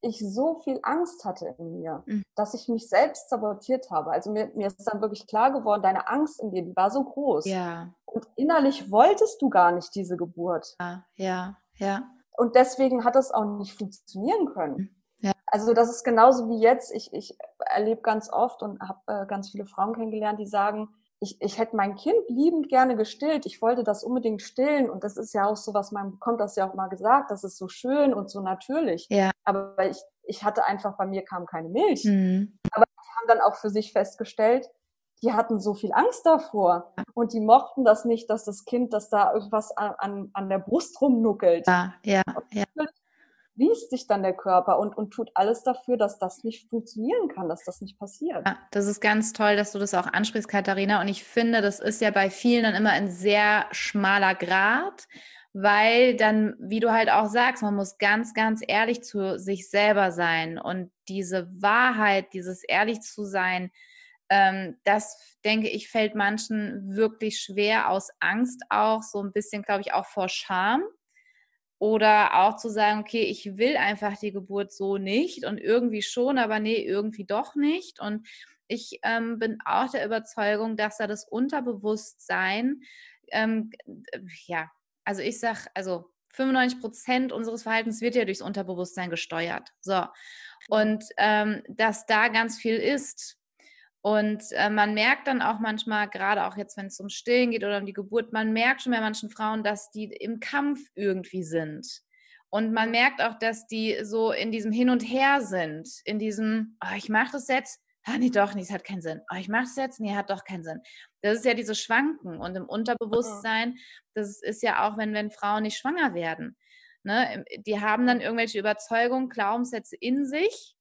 ich so viel Angst hatte in mir, mhm. dass ich mich selbst sabotiert habe. Also mir, mir ist dann wirklich klar geworden, deine Angst in dir, die war so groß. Ja. Und innerlich wolltest du gar nicht diese Geburt. Ja, ja, ja. Und deswegen hat es auch nicht funktionieren können. Mhm. Ja. Also das ist genauso wie jetzt. Ich, ich erlebe ganz oft und habe äh, ganz viele Frauen kennengelernt, die sagen, ich, ich hätte mein Kind liebend gerne gestillt. Ich wollte das unbedingt stillen. Und das ist ja auch so, was man bekommt, das ja auch mal gesagt. Das ist so schön und so natürlich. Ja. Aber ich, ich hatte einfach, bei mir kam keine Milch. Mhm. Aber die haben dann auch für sich festgestellt, die hatten so viel Angst davor. Und die mochten das nicht, dass das Kind, dass da irgendwas an, an, an der Brust rumnuckelt. Ja, ja, ja liest sich dann der Körper und, und tut alles dafür, dass das nicht funktionieren kann, dass das nicht passiert. Ja, das ist ganz toll, dass du das auch ansprichst, Katharina. Und ich finde, das ist ja bei vielen dann immer ein sehr schmaler Grad, weil dann, wie du halt auch sagst, man muss ganz, ganz ehrlich zu sich selber sein. Und diese Wahrheit, dieses ehrlich zu sein, ähm, das denke ich, fällt manchen wirklich schwer aus Angst auch, so ein bisschen, glaube ich, auch vor Scham oder auch zu sagen, okay, ich will einfach die Geburt so nicht und irgendwie schon, aber nee, irgendwie doch nicht. Und ich ähm, bin auch der Überzeugung, dass da das Unterbewusstsein, ähm, ja, also ich sage, also 95 Prozent unseres Verhaltens wird ja durchs Unterbewusstsein gesteuert. So. Und ähm, dass da ganz viel ist, und äh, man merkt dann auch manchmal, gerade auch jetzt, wenn es um Stillen geht oder um die Geburt, man merkt schon bei manchen Frauen, dass die im Kampf irgendwie sind. Und man merkt auch, dass die so in diesem Hin und Her sind, in diesem, oh, ich mache das jetzt, ah, nee, doch, nee, es hat keinen Sinn. Oh, ich mache das jetzt, nee, hat doch keinen Sinn. Das ist ja diese Schwanken. Und im Unterbewusstsein, das ist ja auch, wenn, wenn Frauen nicht schwanger werden. Ne? Die haben dann irgendwelche Überzeugungen, Glaubenssätze in sich,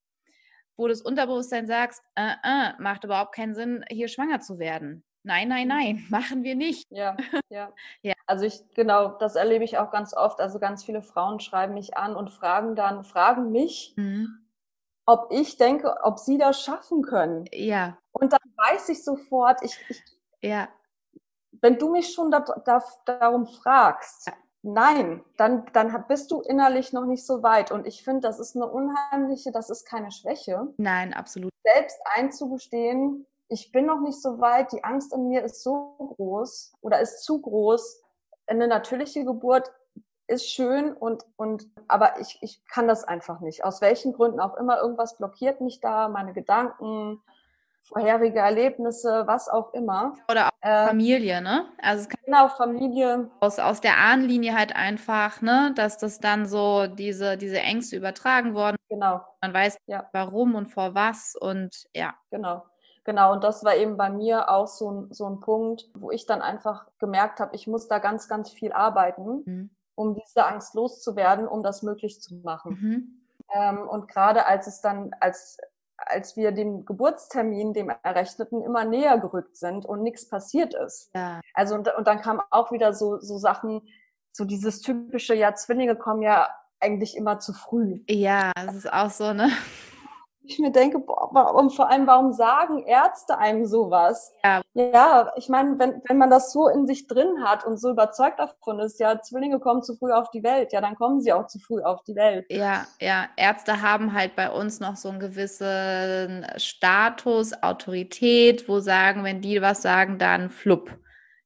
wo das Unterbewusstsein sagt, äh, äh, macht überhaupt keinen Sinn, hier schwanger zu werden. Nein, nein, nein, [laughs] machen wir nicht. Ja, ja. [laughs] ja. Also ich, genau, das erlebe ich auch ganz oft. Also ganz viele Frauen schreiben mich an und fragen dann, fragen mich, mhm. ob ich denke, ob sie das schaffen können. Ja. Und dann weiß ich sofort, ich, ich ja. wenn du mich schon da, da, darum fragst, ja. Nein, dann, dann bist du innerlich noch nicht so weit. Und ich finde, das ist eine unheimliche, das ist keine Schwäche. Nein, absolut. Selbst einzugestehen, ich bin noch nicht so weit, die Angst in mir ist so groß oder ist zu groß. Eine natürliche Geburt ist schön und, und, aber ich, ich kann das einfach nicht. Aus welchen Gründen auch immer, irgendwas blockiert mich da, meine Gedanken, vorherige Erlebnisse, was auch immer. Oder auch äh, Familie, ne? Also es kann genau, Familie. Aus, aus der Ahnenlinie halt einfach, ne, dass das dann so diese, diese Ängste übertragen worden. Genau. Man weiß ja. warum und vor was und ja. Genau. Genau, und das war eben bei mir auch so ein, so ein Punkt, wo ich dann einfach gemerkt habe, ich muss da ganz, ganz viel arbeiten, mhm. um diese Angst loszuwerden, um das möglich zu machen. Mhm. Ähm, und gerade als es dann, als als wir dem Geburtstermin, dem Errechneten, immer näher gerückt sind und nichts passiert ist. Ja. Also und, und dann kamen auch wieder so, so Sachen, so dieses typische, ja, Zwillinge kommen ja eigentlich immer zu früh. Ja, das ist auch so, ne? Ich mir denke, boah, und vor allem, warum sagen Ärzte einem sowas? Ja, ja ich meine, wenn, wenn man das so in sich drin hat und so überzeugt davon ist, ja, Zwillinge kommen zu früh auf die Welt, ja, dann kommen sie auch zu früh auf die Welt. Ja, ja, Ärzte haben halt bei uns noch so einen gewissen Status, Autorität, wo sagen, wenn die was sagen, dann flupp.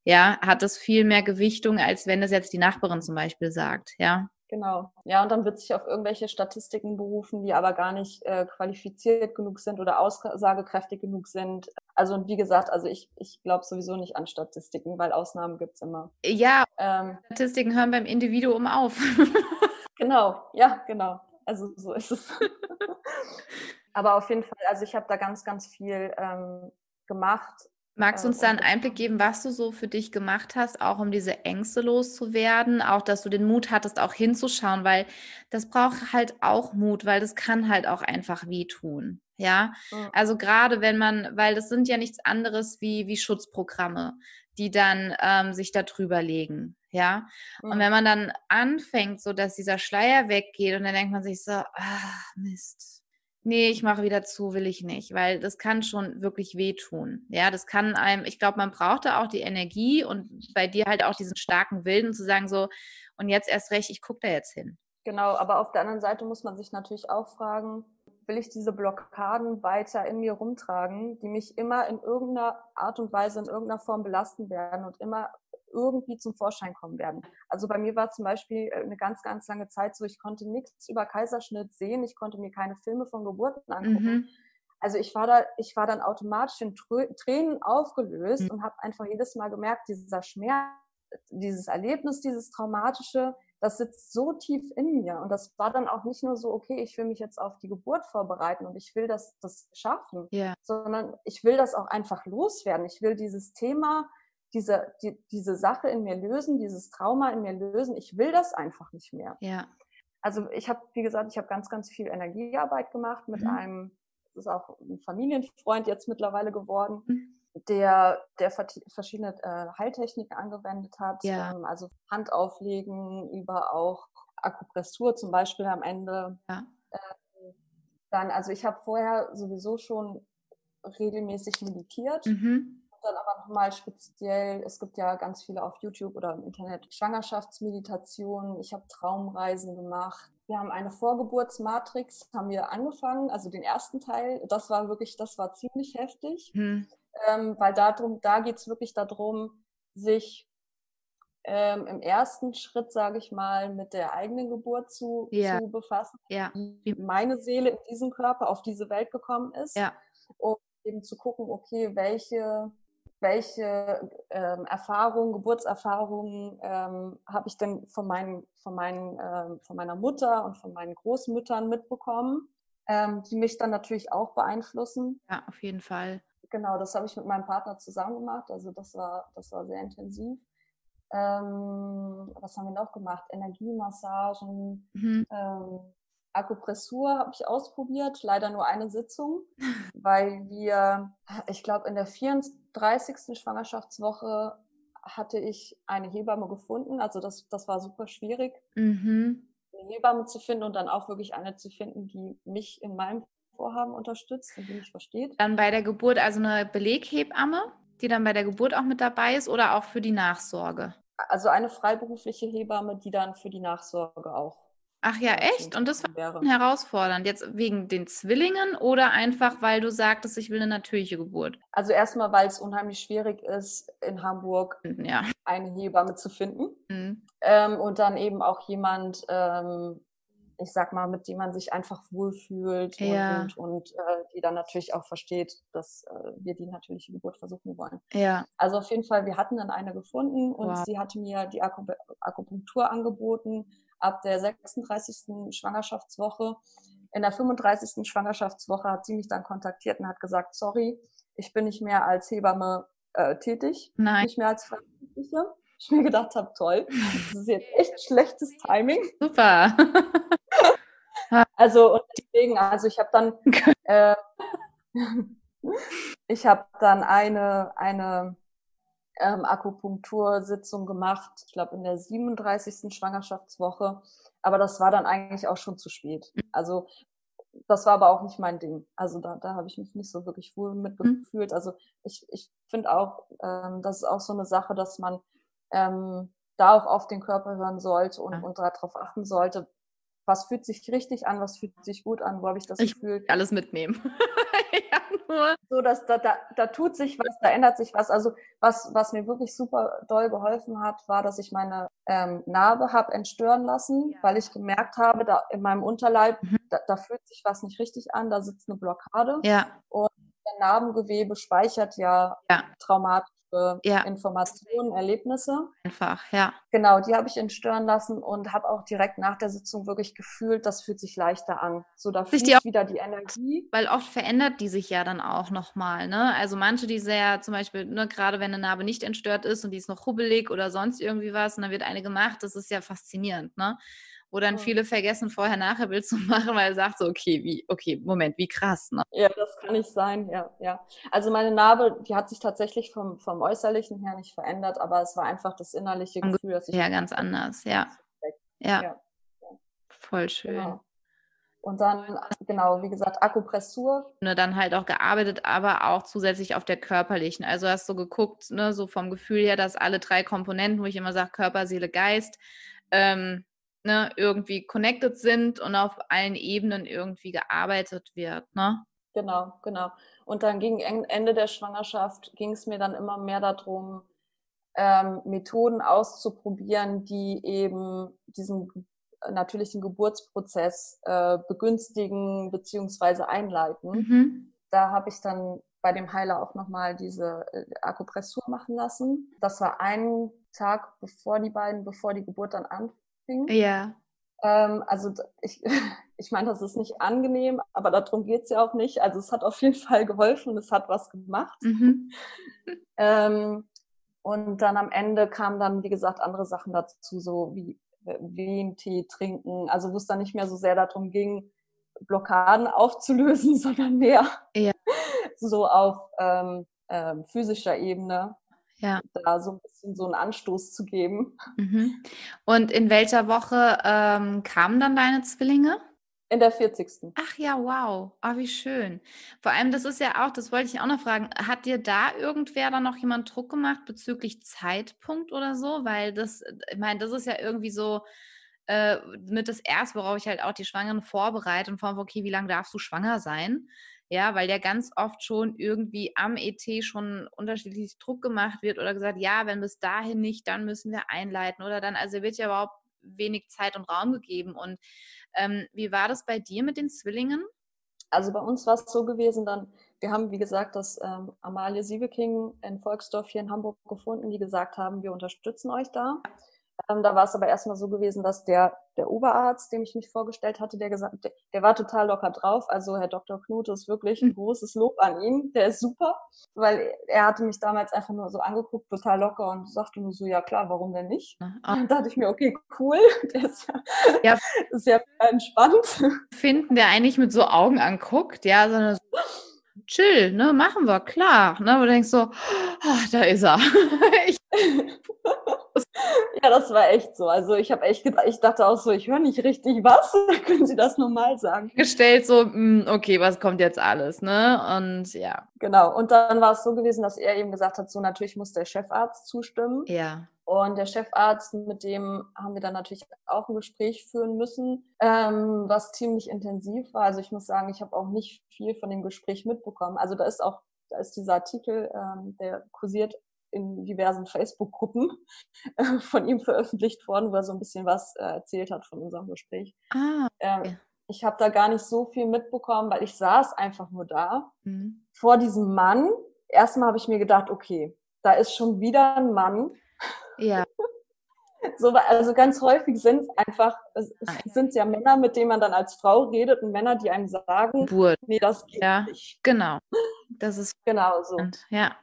Ja, hat es viel mehr Gewichtung, als wenn es jetzt die Nachbarin zum Beispiel sagt, ja. Genau. Ja, und dann wird sich auf irgendwelche Statistiken berufen, die aber gar nicht äh, qualifiziert genug sind oder aussagekräftig genug sind. Also und wie gesagt, also ich, ich glaube sowieso nicht an Statistiken, weil Ausnahmen gibt's immer. Ja, ähm, Statistiken hören beim Individuum auf. [laughs] genau, ja, genau. Also so ist es. [laughs] aber auf jeden Fall, also ich habe da ganz, ganz viel ähm, gemacht Magst du uns da einen Einblick geben, was du so für dich gemacht hast, auch um diese Ängste loszuwerden, auch dass du den Mut hattest, auch hinzuschauen, weil das braucht halt auch Mut, weil das kann halt auch einfach wehtun. Ja, also gerade wenn man, weil das sind ja nichts anderes wie, wie Schutzprogramme, die dann ähm, sich da drüber legen. Ja, und wenn man dann anfängt, so dass dieser Schleier weggeht und dann denkt man sich so, ah, Mist, nee, ich mache wieder zu, will ich nicht, weil das kann schon wirklich wehtun. Ja, das kann einem, ich glaube, man braucht da auch die Energie und bei dir halt auch diesen starken Willen zu sagen, so, und jetzt erst recht, ich gucke da jetzt hin. Genau, aber auf der anderen Seite muss man sich natürlich auch fragen, will ich diese Blockaden weiter in mir rumtragen, die mich immer in irgendeiner Art und Weise, in irgendeiner Form belasten werden und immer irgendwie zum Vorschein kommen werden. Also bei mir war zum Beispiel äh, eine ganz, ganz lange Zeit so, ich konnte nichts über Kaiserschnitt sehen, ich konnte mir keine Filme von Geburten angucken. Mhm. Also ich war da, ich war dann automatisch in Tränen aufgelöst mhm. und habe einfach jedes Mal gemerkt, dieser Schmerz, dieses Erlebnis, dieses traumatische, das sitzt so tief in mir. Und das war dann auch nicht nur so, okay, ich will mich jetzt auf die Geburt vorbereiten und ich will das, das schaffen, yeah. sondern ich will das auch einfach loswerden. Ich will dieses Thema diese, die, diese Sache in mir lösen, dieses Trauma in mir lösen. Ich will das einfach nicht mehr. Ja. Also ich habe, wie gesagt, ich habe ganz, ganz viel Energiearbeit gemacht mit mhm. einem, das ist auch ein Familienfreund jetzt mittlerweile geworden, mhm. der, der verschiedene äh, Heiltechniken angewendet hat. Ja. Ähm, also Handauflegen über auch Akupressur zum Beispiel am Ende. Ja. Ähm, dann, also ich habe vorher sowieso schon regelmäßig meditiert. Mhm dann aber nochmal speziell, es gibt ja ganz viele auf YouTube oder im Internet Schwangerschaftsmeditationen. Ich habe Traumreisen gemacht. Wir haben eine Vorgeburtsmatrix, haben wir angefangen, also den ersten Teil. Das war wirklich, das war ziemlich heftig, hm. ähm, weil darum, da geht es wirklich darum, sich ähm, im ersten Schritt, sage ich mal, mit der eigenen Geburt zu, ja. zu befassen. Ja. Wie meine Seele in diesem Körper auf diese Welt gekommen ist. Ja. Und eben zu gucken, okay, welche welche ähm, Erfahrungen, Geburtserfahrungen ähm, habe ich denn von, meinen, von, meinen, ähm, von meiner Mutter und von meinen Großmüttern mitbekommen, ähm, die mich dann natürlich auch beeinflussen. Ja, auf jeden Fall. Genau, das habe ich mit meinem Partner zusammen gemacht. Also das war, das war sehr intensiv. Ähm, was haben wir noch gemacht? Energiemassagen, mhm. ähm, Akupressur habe ich ausprobiert, leider nur eine Sitzung, [laughs] weil wir, ich glaube, in der 34. Schwangerschaftswoche hatte ich eine Hebamme gefunden. Also das, das war super schwierig, mhm. eine Hebamme zu finden und dann auch wirklich eine zu finden, die mich in meinem Vorhaben unterstützt und die mich versteht. Dann bei der Geburt also eine Beleghebamme, die dann bei der Geburt auch mit dabei ist oder auch für die Nachsorge? Also eine freiberufliche Hebamme, die dann für die Nachsorge auch Ach ja, echt? Und das war herausfordernd. Jetzt wegen den Zwillingen oder einfach, weil du sagtest, ich will eine natürliche Geburt? Also erstmal, weil es unheimlich schwierig ist, in Hamburg ja. eine Hebamme zu finden. Mhm. Ähm, und dann eben auch jemand, ähm, ich sag mal, mit die man sich einfach wohlfühlt Ja. und, und, und äh, die dann natürlich auch versteht, dass äh, wir die natürliche Geburt versuchen wollen. Ja. Also auf jeden Fall, wir hatten dann eine gefunden und Wow. sie hatte mir die Aku Akupunktur angeboten ab der 36. Schwangerschaftswoche. In der 35. Schwangerschaftswoche hat sie mich dann kontaktiert und hat gesagt, sorry, ich bin nicht mehr als Hebamme äh, tätig, Nein. nicht mehr als Freiberufliche. Ich mir gedacht habe, toll, das ist jetzt echt schlechtes Timing. Super. [laughs] Also und deswegen, also ich habe dann, [laughs] äh, [laughs] ich habe dann eine eine ähm, Akupunktursitzung gemacht, ich glaube in der 37. Schwangerschaftswoche, aber das war dann eigentlich auch schon zu spät. Also das war aber auch nicht mein Ding. Also da, da habe ich mich nicht so wirklich wohl mitgefühlt. Also ich, ich finde auch, ähm, das ist auch so eine Sache, dass man ähm, da auch auf den Körper hören sollte und, Ja. und darauf achten sollte, was fühlt sich richtig an, was fühlt sich gut an, wo habe ich das Ich Gefühl, alles mitnehmen. So dass da, da, da tut sich was, da ändert sich was. Also was, was mir wirklich super doll geholfen hat, war, dass ich meine ähm, Narbe habe entstören lassen, Ja. weil ich gemerkt habe, da in meinem Unterleib, Mhm. da, da fühlt sich was nicht richtig an, da sitzt eine Blockade. Ja, Der Narbengewebe speichert ja, Ja. traumatische Ja. Informationen, Erlebnisse. einfach, ja. Genau, die habe ich entstören lassen und habe auch direkt nach der Sitzung wirklich gefühlt, das fühlt sich leichter an. So, da Sich die fließt wieder die Energie. Weil oft verändert die sich ja dann auch nochmal, ne? Also manche, die sehr, zum Beispiel, ne, gerade wenn eine Narbe nicht entstört ist und die ist noch hubbelig oder sonst irgendwie was und dann wird eine gemacht, das ist ja faszinierend, ne? Wo dann viele vergessen, vorher-nachher-Bild zu [laughs] machen, weil er sagt so, okay, wie, okay, Moment, wie krass, ne? Ja, das kann nicht sein, ja, ja. Also meine Narbe, die hat sich tatsächlich vom, vom Äußerlichen her nicht verändert, aber es war einfach das innerliche Gefühl, dass ich Ja, ganz anders, ja. Ja, Ja. voll schön. genau. Und dann, genau, wie gesagt, Akupressur, ne, dann halt auch gearbeitet, aber auch zusätzlich auf der körperlichen. Also hast du geguckt, ne, so vom Gefühl her, dass alle drei Komponenten, wo ich immer sage, Körper, Seele, Geist, ähm, ne, irgendwie connected sind und auf allen Ebenen irgendwie gearbeitet wird, ne? genau, genau. Und dann gegen En- Ende der Schwangerschaft ging es mir dann immer mehr darum, ähm, Methoden auszuprobieren, die eben diesen natürlichen Geburtsprozess äh, begünstigen beziehungsweise einleiten. Mhm. da habe ich dann bei dem Heiler auch nochmal diese äh, Akupressur machen lassen. Das war einen Tag bevor die beiden, bevor die Geburt dann anfing. Ja, Ähm, also ich, [laughs] ich meine, das ist nicht angenehm, aber darum geht's ja auch nicht. Also es hat auf jeden [laughs] Fall geholfen, es hat was gemacht. mhm. [laughs] Ähm, und dann am Ende kamen dann, wie gesagt, andere Sachen dazu, so wie äh, Wehentee trinken, also wo es dann nicht mehr so sehr darum ging, Blockaden aufzulösen, sondern mehr Ja. so auf ähm, ähm, physischer Ebene ja. da so ein bisschen so einen Anstoß zu geben. Mhm. Und in welcher Woche ähm, kamen dann deine Zwillinge? In der 40. Ach ja, wow. Ah, wie schön. Vor allem, das ist ja auch, das wollte ich auch noch fragen, hat dir da irgendwer dann noch jemand Druck gemacht bezüglich Zeitpunkt oder so? Weil das, ich meine, das ist ja irgendwie so äh, mit das erste, worauf ich halt auch die Schwangeren vorbereite und vor okay, wie lange darfst du schwanger sein? Ja, weil ja ganz oft schon irgendwie am ET schon unterschiedlich Druck gemacht wird oder gesagt, ja, wenn bis dahin nicht, dann müssen wir einleiten oder dann, also wird ja überhaupt wenig Zeit und Raum gegeben. Und ähm, wie war das bei dir mit den Zwillingen? Also bei uns war es so gewesen, dann, wir haben, wie gesagt, das ähm, Amalie Siebeking in Volksdorf hier in Hamburg gefunden, die gesagt haben, wir unterstützen euch da. Ähm, da war es aber erstmal so gewesen, dass der, der Oberarzt, dem ich mich vorgestellt hatte, der gesagt, der, der war total locker drauf. Also Herr Dr. Knute ist wirklich ein großes Lob an ihn. Der ist super, weil er hatte mich damals einfach nur so angeguckt, total locker und sagte nur so, ja klar, warum denn nicht? Ne? Dann dachte ich mir, okay, cool, [laughs] der ist ja, Ja. ist ja entspannt. Finden, der eigentlich mit so Augen anguckt, ja, sondern so, chill, ne, machen wir, klar. Ne, wo du denkst so, oh, da ist er. [laughs] ich [laughs] Ja, das war echt so. Also ich habe echt gedacht, ich dachte auch so, ich höre nicht richtig was. [laughs] Können Sie das normal sagen? gestellt so, mm, okay, was kommt jetzt alles, ne? Und ja, Genau. Und dann war es so gewesen, dass er eben gesagt hat, so natürlich muss der Chefarzt zustimmen. ja, Und der Chefarzt, mit dem haben wir dann natürlich auch ein Gespräch führen müssen, ähm, was ziemlich intensiv war. Also ich muss sagen, ich habe auch nicht viel von dem Gespräch mitbekommen. Also da ist auch, da ist dieser Artikel, ähm, der kursiert in diversen Facebook-Gruppen äh, von ihm veröffentlicht worden, wo er so ein bisschen was äh, erzählt hat von unserem Gespräch. Ah, ähm, okay. ich habe da gar nicht so viel mitbekommen, weil ich saß einfach nur da mhm. vor diesem Mann. Erstmal habe ich mir gedacht, okay, da ist schon wieder ein Mann. Ja. [laughs] So, also ganz häufig sind es einfach, es sind ja Männer, mit denen man dann als Frau redet und Männer, die einem sagen, Geburt. nee, das geht ja, nicht. Genau. Das ist genau so. Ja.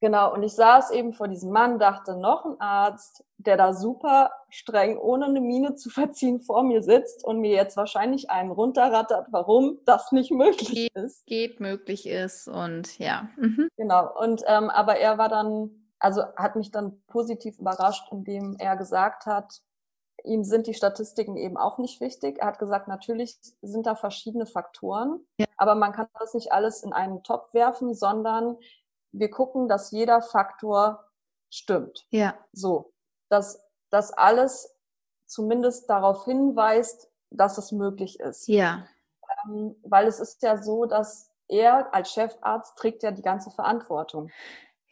Genau, und ich saß eben vor diesem Mann, dachte, noch ein Arzt, der da super streng, ohne eine Miene zu verziehen, vor mir sitzt und mir jetzt wahrscheinlich einen runterrattert, warum das nicht möglich geht, ist. Geht, möglich ist und ja. Mhm. Genau, und ähm, aber er war dann, also hat mich dann positiv überrascht, indem er gesagt hat, ihm sind die Statistiken eben auch nicht wichtig. Er hat gesagt, natürlich sind da verschiedene Faktoren, ja. aber man kann das nicht alles in einen Topf werfen, sondern wir gucken, dass jeder Faktor stimmt. Ja. So, dass das alles zumindest darauf hinweist, dass es möglich ist. Ja. Ähm, weil es ist ja so, dass er als Chefarzt trägt ja die ganze Verantwortung.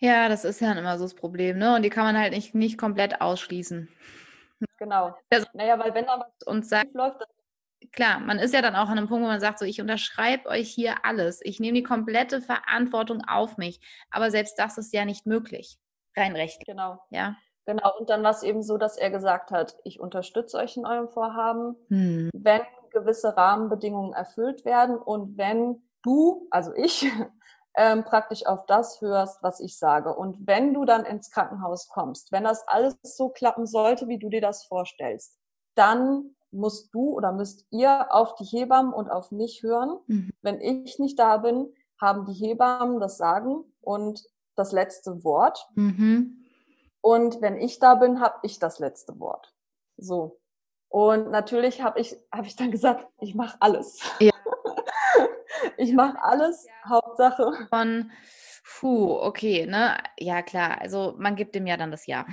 Ja, das ist ja immer so das Problem, ne? Und die kann man halt nicht, nicht komplett ausschließen. Genau. Also, naja, weil wenn da was uns sagt, läuft, klar, man ist ja dann auch an einem Punkt, wo man sagt, so, ich unterschreibe euch hier alles. Ich nehme die komplette Verantwortung auf mich. Aber selbst das ist ja nicht möglich. Rein rechtlich. Genau. Ja. Genau. Und dann war es eben so, dass er gesagt hat, ich unterstütze euch in eurem Vorhaben, hm. wenn gewisse Rahmenbedingungen erfüllt werden und wenn du, also ich, [laughs] ähm, praktisch auf das hörst, was ich sage. Und wenn du dann ins Krankenhaus kommst, wenn das alles so klappen sollte, wie du dir das vorstellst, dann musst du oder müsst ihr auf die Hebammen und auf mich hören. Mhm. Wenn ich nicht da bin, haben die Hebammen das Sagen und das letzte Wort. Mhm. Und wenn ich da bin, habe ich das letzte Wort. So. Und natürlich habe ich, hab ich dann gesagt, ich mache alles. Ja. [laughs] ich mache alles, ja. Hauptsache. Von, puh, okay, ne? Ja, klar. Also man gibt dem ja dann das Ja.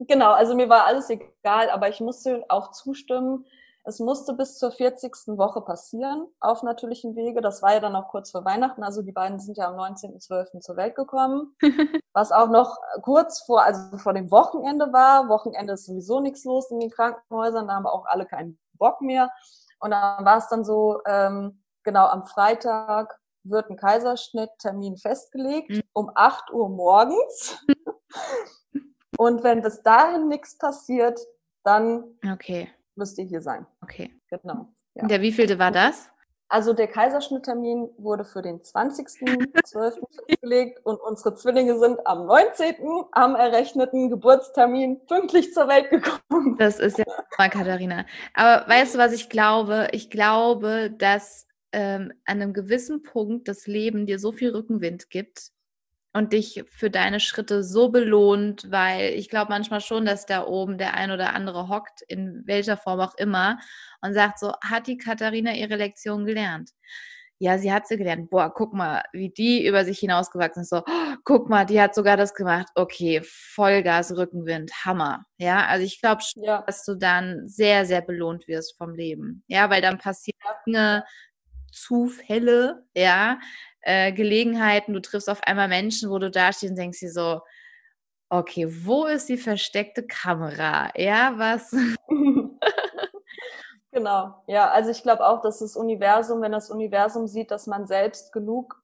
Genau, also mir war alles egal, aber ich musste auch zustimmen. Es musste bis zur 40. Woche passieren, auf natürlichem Wege. Das war ja dann auch kurz vor Weihnachten. Also die beiden sind ja am 19.12. zur Welt gekommen. [laughs] Was auch noch kurz vor, also vor dem Wochenende war. Wochenende ist sowieso nichts los in den Krankenhäusern. Da haben wir auch alle keinen Bock mehr. Und dann war es dann so, ähm, genau am Freitag wird ein Kaiserschnitttermin festgelegt mhm. um 8 Uhr morgens. [laughs] Und wenn bis dahin nichts passiert, dann okay. müsst ihr hier sein. Okay. Genau. Ja. Der wievielte war das? Also der Kaiserschnitttermin wurde für den 20.12. [laughs] festgelegt und unsere Zwillinge sind am 19. am errechneten Geburtstermin pünktlich zur Welt gekommen. Das ist ja mal Katharina. Aber weißt du, was ich glaube? Ich glaube, dass ähm, an einem gewissen Punkt das Leben dir so viel Rückenwind gibt, und dich für deine Schritte so belohnt, weil ich glaube manchmal schon, dass da oben der ein oder andere hockt, in welcher Form auch immer, und sagt so, hat die Katharina ihre Lektion gelernt? Ja, sie hat sie gelernt. Boah, guck mal, wie die über sich hinausgewachsen ist. So, oh, guck mal, die hat sogar das gemacht. Okay, Vollgas, Rückenwind, Hammer. Ja, also ich glaube schon, ja. dass du dann sehr, sehr belohnt wirst vom Leben. Ja, weil dann passieren Dinge, Zufälle, ja, äh, Gelegenheiten, du triffst auf einmal Menschen, wo du da stehst und denkst dir so, okay, wo ist die versteckte Kamera? Ja, was? [laughs] genau, ja, also ich glaube auch, dass das Universum, wenn das Universum sieht, dass man selbst genug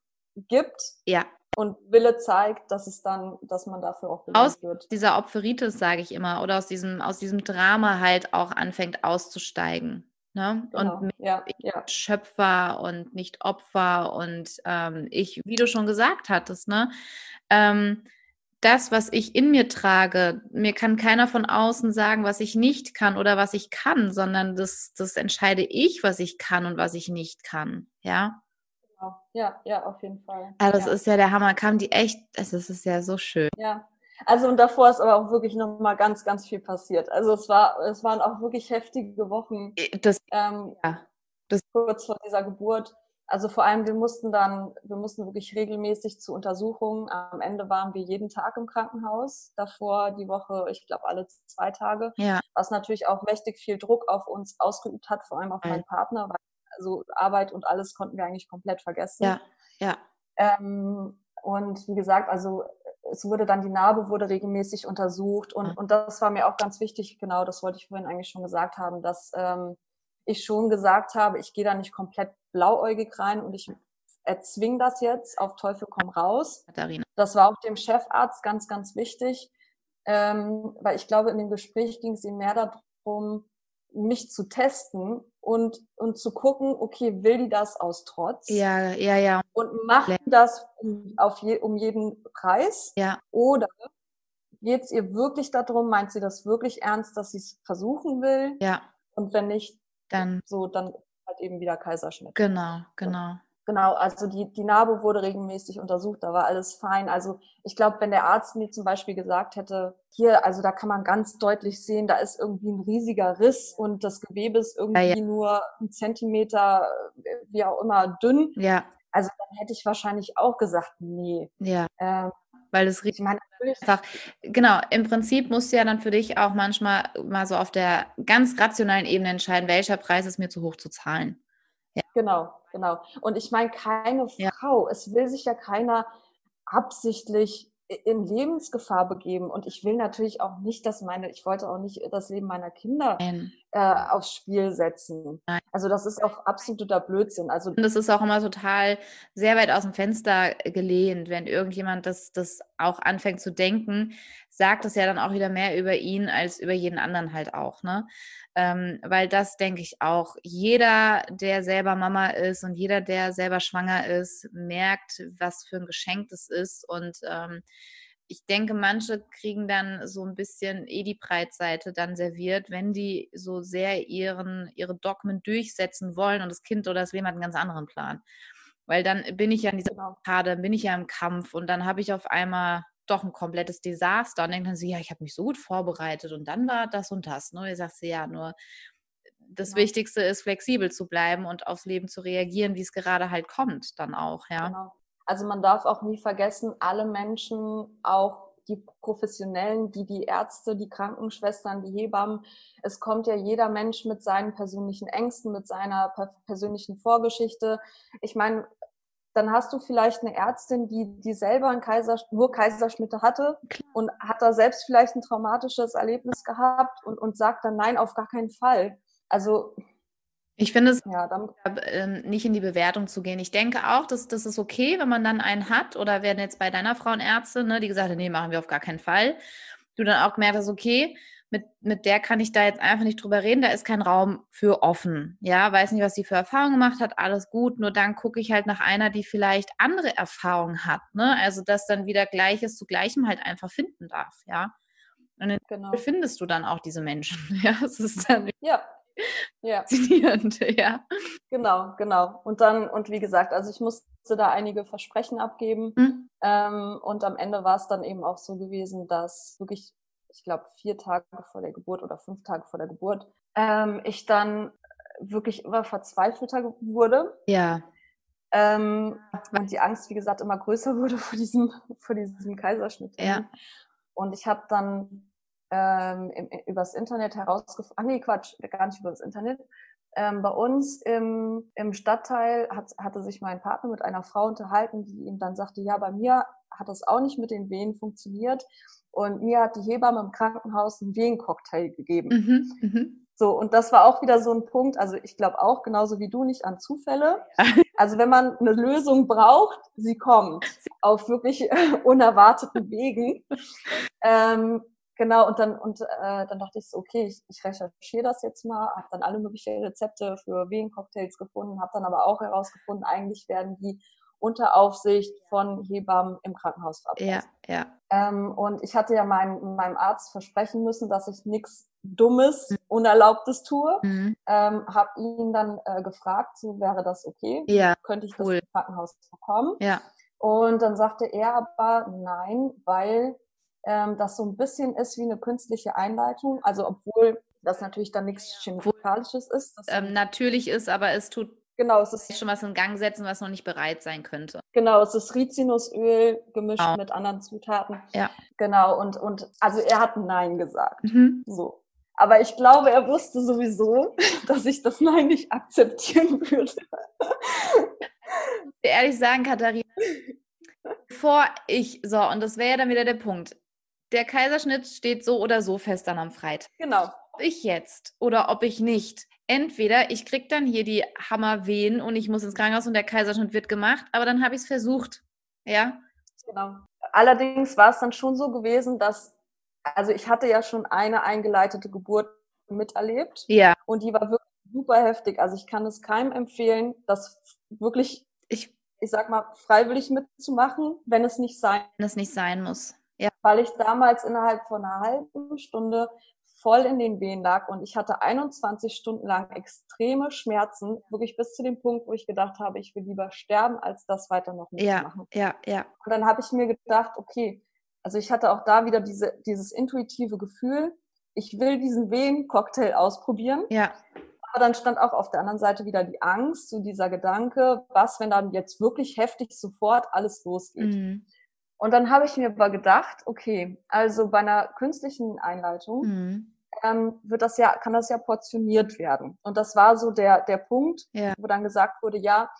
gibt, ja. und Wille zeigt, dass es dann, dass man dafür auch aus wird. dieser Opferitis, sage ich immer, oder aus diesem, aus diesem Drama halt auch anfängt auszusteigen. Ne? Genau. Und ja, ja. Schöpfer und nicht Opfer und ähm, ich, wie du schon gesagt hattest, ne? Ähm, das, was ich in mir trage, mir kann keiner von außen sagen, was ich nicht kann oder was ich kann, sondern das, das entscheide ich, was ich kann und was ich nicht kann. Ja. Genau. Ja, ja, auf jeden Fall. Also das ja. ist ja der Hammer. Kam die echt, es ist ja so schön. Ja, also und davor ist aber auch wirklich noch mal ganz, ganz viel passiert. Also es war, es waren auch wirklich heftige Wochen. Das, ähm, ja, das kurz vor dieser Geburt. Also vor allem, wir mussten dann, wir mussten wirklich regelmäßig zu Untersuchungen. Am Ende waren wir jeden Tag im Krankenhaus. Davor die Woche, ich glaube, alle zwei Tage. Ja. Was natürlich auch mächtig viel Druck auf uns ausgeübt hat, vor allem auf meinen Partner, weil also Arbeit und alles konnten wir eigentlich komplett vergessen. Ja, ja. Ähm, und wie gesagt, also es wurde dann die Narbe wurde regelmäßig untersucht und, und das war mir auch ganz wichtig, genau, das wollte ich vorhin eigentlich schon gesagt haben, dass ähm, ich schon gesagt habe, ich gehe da nicht komplett blauäugig rein und ich erzwing das jetzt auf Teufel komm raus. Katharina. Das war auch dem Chefarzt ganz, ganz wichtig, ähm, weil ich glaube, in dem Gespräch ging es ihm mehr darum, mich zu testen und, und zu gucken, okay, will die das aus Trotz? Ja, ja, ja. Und macht das um, auf je, um jeden Preis? Ja. Oder geht es ihr wirklich darum, meint sie das wirklich ernst, dass sie es versuchen will? Ja. Und wenn nicht, dann so, dann halt eben wieder Kaiserschnitt. Genau, genau. Genau, also die, die Narbe wurde regelmäßig untersucht, da war alles fein. Also ich glaube, wenn der Arzt mir zum Beispiel gesagt hätte, hier, also da kann man ganz deutlich sehen, da ist irgendwie ein riesiger Riss und das Gewebe ist irgendwie ja, ja. nur ein Zentimeter, wie auch immer, dünn. Ja. Also dann hätte ich wahrscheinlich auch gesagt, nee. Ja. Ähm, weil es riecht. Ich meine, einfach, genau, im Prinzip musst du ja dann für dich auch manchmal mal so auf der ganz rationalen Ebene entscheiden, welcher Preis ist mir zu hoch zu zahlen. Ja. Genau, genau. Und ich meine, keine ja. Frau, es will sich ja keiner absichtlich in Lebensgefahr begeben. Und ich will natürlich auch nicht, dass meine, ich wollte auch nicht das Leben meiner Kinder äh, aufs Spiel setzen. Nein. Also das ist auch absoluter Blödsinn. Also und das ist auch immer total sehr weit aus dem Fenster gelehnt, wenn irgendjemand das, das auch anfängt zu denken, sagt es ja dann auch wieder mehr über ihn als über jeden anderen halt auch. Ne? Ähm, weil das denke ich auch. Jeder, der selber Mama ist und jeder, der selber schwanger ist, merkt, was für ein Geschenk das ist. Und ähm, ich denke, manche kriegen dann so ein bisschen eh die Breitseite dann serviert, wenn die so sehr ihren, ihre Dogmen durchsetzen wollen und das Kind oder das Leben hat einen ganz anderen Plan. Weil dann bin ich ja in dieser. Karte, bin ich ja im Kampf und dann habe ich auf einmal doch ein komplettes Desaster und denkt dann sie, ja, ich habe mich so gut vorbereitet und dann war das und das. Ne? Ihr sagt sie, ja, nur das genau. Wichtigste ist, flexibel zu bleiben und aufs Leben zu reagieren, wie es gerade halt kommt, dann auch, ja. Genau. Also man darf auch nie vergessen, alle Menschen, auch die Professionellen, die die Ärzte, die Krankenschwestern, die Hebammen, es kommt ja jeder Mensch mit seinen persönlichen Ängsten, mit seiner persönlichen Vorgeschichte. Ich meine, dann hast du vielleicht eine Ärztin, die, die selber einen Kaiser, nur Kaiserschnitte hatte und hat da selbst vielleicht ein traumatisches Erlebnis gehabt und, und sagt dann nein, auf gar keinen Fall. Also ich finde es ja, dann, äh, nicht in die Bewertung zu gehen. Ich denke auch, dass das ist okay, wenn man dann einen hat oder werden jetzt bei deiner Frauenärztin, ne, die gesagt hat, nee, machen wir auf gar keinen Fall. Du dann auch gemerkt hast, okay, mit, mit der kann ich da jetzt einfach nicht drüber reden, da ist kein Raum für offen. Ja, weiß nicht, was sie für Erfahrungen gemacht hat, alles gut, nur dann gucke ich halt nach einer, die vielleicht andere Erfahrungen hat, ne? Also, dass dann wieder Gleiches zu Gleichem halt einfach finden darf, ja. Und dann genau. findest du dann auch diese Menschen, [laughs] ja. Es ist dann [laughs] ja. Ja. Faszinierend, [laughs] ja. Genau, genau. Und dann, und wie gesagt, also ich musste da einige Versprechen abgeben. Mhm. Ähm, und am Ende war es dann eben auch so gewesen, dass wirklich ich glaube, vier Tage vor der Geburt oder fünf Tage vor der Geburt, ähm, ich dann wirklich immer verzweifelter wurde. Ja. Ähm, und die Angst, wie gesagt, immer größer [laughs] wurde vor diesem, vor diesem Kaiserschnitt. Ja. Und ich habe dann ähm, im, übers Internet herausgefunden, ah nee, Quatsch, gar nicht übers Internet. Ähm, bei uns im, im Stadtteil hat, hatte sich mein Partner mit einer Frau unterhalten, die ihm dann sagte, ja, bei mir hat das auch nicht mit den Wehen funktioniert. Und mir hat die Hebamme im Krankenhaus einen Wehencocktail gegeben. Mhm, mhm. So, und das war auch wieder so ein Punkt, also ich glaube auch, genauso wie du, nicht an Zufälle. [laughs] Also wenn man eine Lösung braucht, sie kommt auf wirklich unerwarteten Wegen. Ähm, genau, und dann, und, äh, dann dachte ich so, okay, ich, ich recherchiere das jetzt mal, habe dann alle möglichen Rezepte für Wehencocktails gefunden, habe dann aber auch herausgefunden, eigentlich werden die unter Aufsicht von Hebammen im Krankenhaus verabreicht. Ja, ja. Ähm, und ich hatte ja mein, meinem Arzt versprechen müssen, dass ich nichts Dummes, mhm. Unerlaubtes tue. Mhm. Ähm, habe ihn dann äh, gefragt, so wäre das okay? Ja, Könnte ich cool. das im Krankenhaus bekommen? Ja. Und dann sagte er aber nein, weil ähm, das so ein bisschen ist wie eine künstliche Einleitung. Also obwohl das natürlich dann nichts Chemikalisches ist. Ähm, natürlich ist, aber es tut Genau, es ist schon was in Gang setzen, was noch nicht bereit sein könnte. Genau, es ist Rizinusöl gemischt genau. mit anderen Zutaten. Ja. Genau, und, und also er hat Nein gesagt. Mhm. So. Aber ich glaube, er wusste sowieso, [laughs] dass ich das Nein nicht akzeptieren würde. [laughs] Ehrlich sagen, Katharina, Bevor ich, so, und das wäre ja dann wieder der Punkt. Der Kaiserschnitt steht so oder so fest dann am Freitag. Genau. Ob ich jetzt oder ob ich nicht. Entweder ich kriege dann hier die Hammerwehen und ich muss ins Krankenhaus und der Kaiserschnitt wird gemacht, aber dann habe ich es versucht. Ja. Genau. Allerdings war es dann schon so gewesen, dass, also ich hatte ja schon eine eingeleitete Geburt miterlebt. Ja. Und die war wirklich super heftig. Also ich kann es keinem empfehlen, das wirklich, ich, ich sag mal, freiwillig mitzumachen, wenn es nicht sein, wenn es nicht sein muss. Ja. Weil ich damals innerhalb von einer halben Stunde voll in den Wehen lag und ich hatte 21 Stunden lang extreme Schmerzen, wirklich bis zu dem Punkt, wo ich gedacht habe, ich will lieber sterben, als das weiter noch mitzumachen. Ja, ja, ja. Und dann habe ich mir gedacht, okay, also ich hatte auch da wieder diese, dieses intuitive Gefühl, ich will diesen Wehen-Cocktail ausprobieren. Ja. Aber dann stand auch auf der anderen Seite wieder die Angst, so dieser Gedanke, was, wenn dann jetzt wirklich heftig sofort alles losgeht. Mhm. Und dann habe ich mir aber gedacht, okay, also bei einer künstlichen Einleitung mhm. ähm, wird das ja, kann das ja portioniert werden. Und das war so der, der Punkt, ja. wo dann gesagt wurde, ja,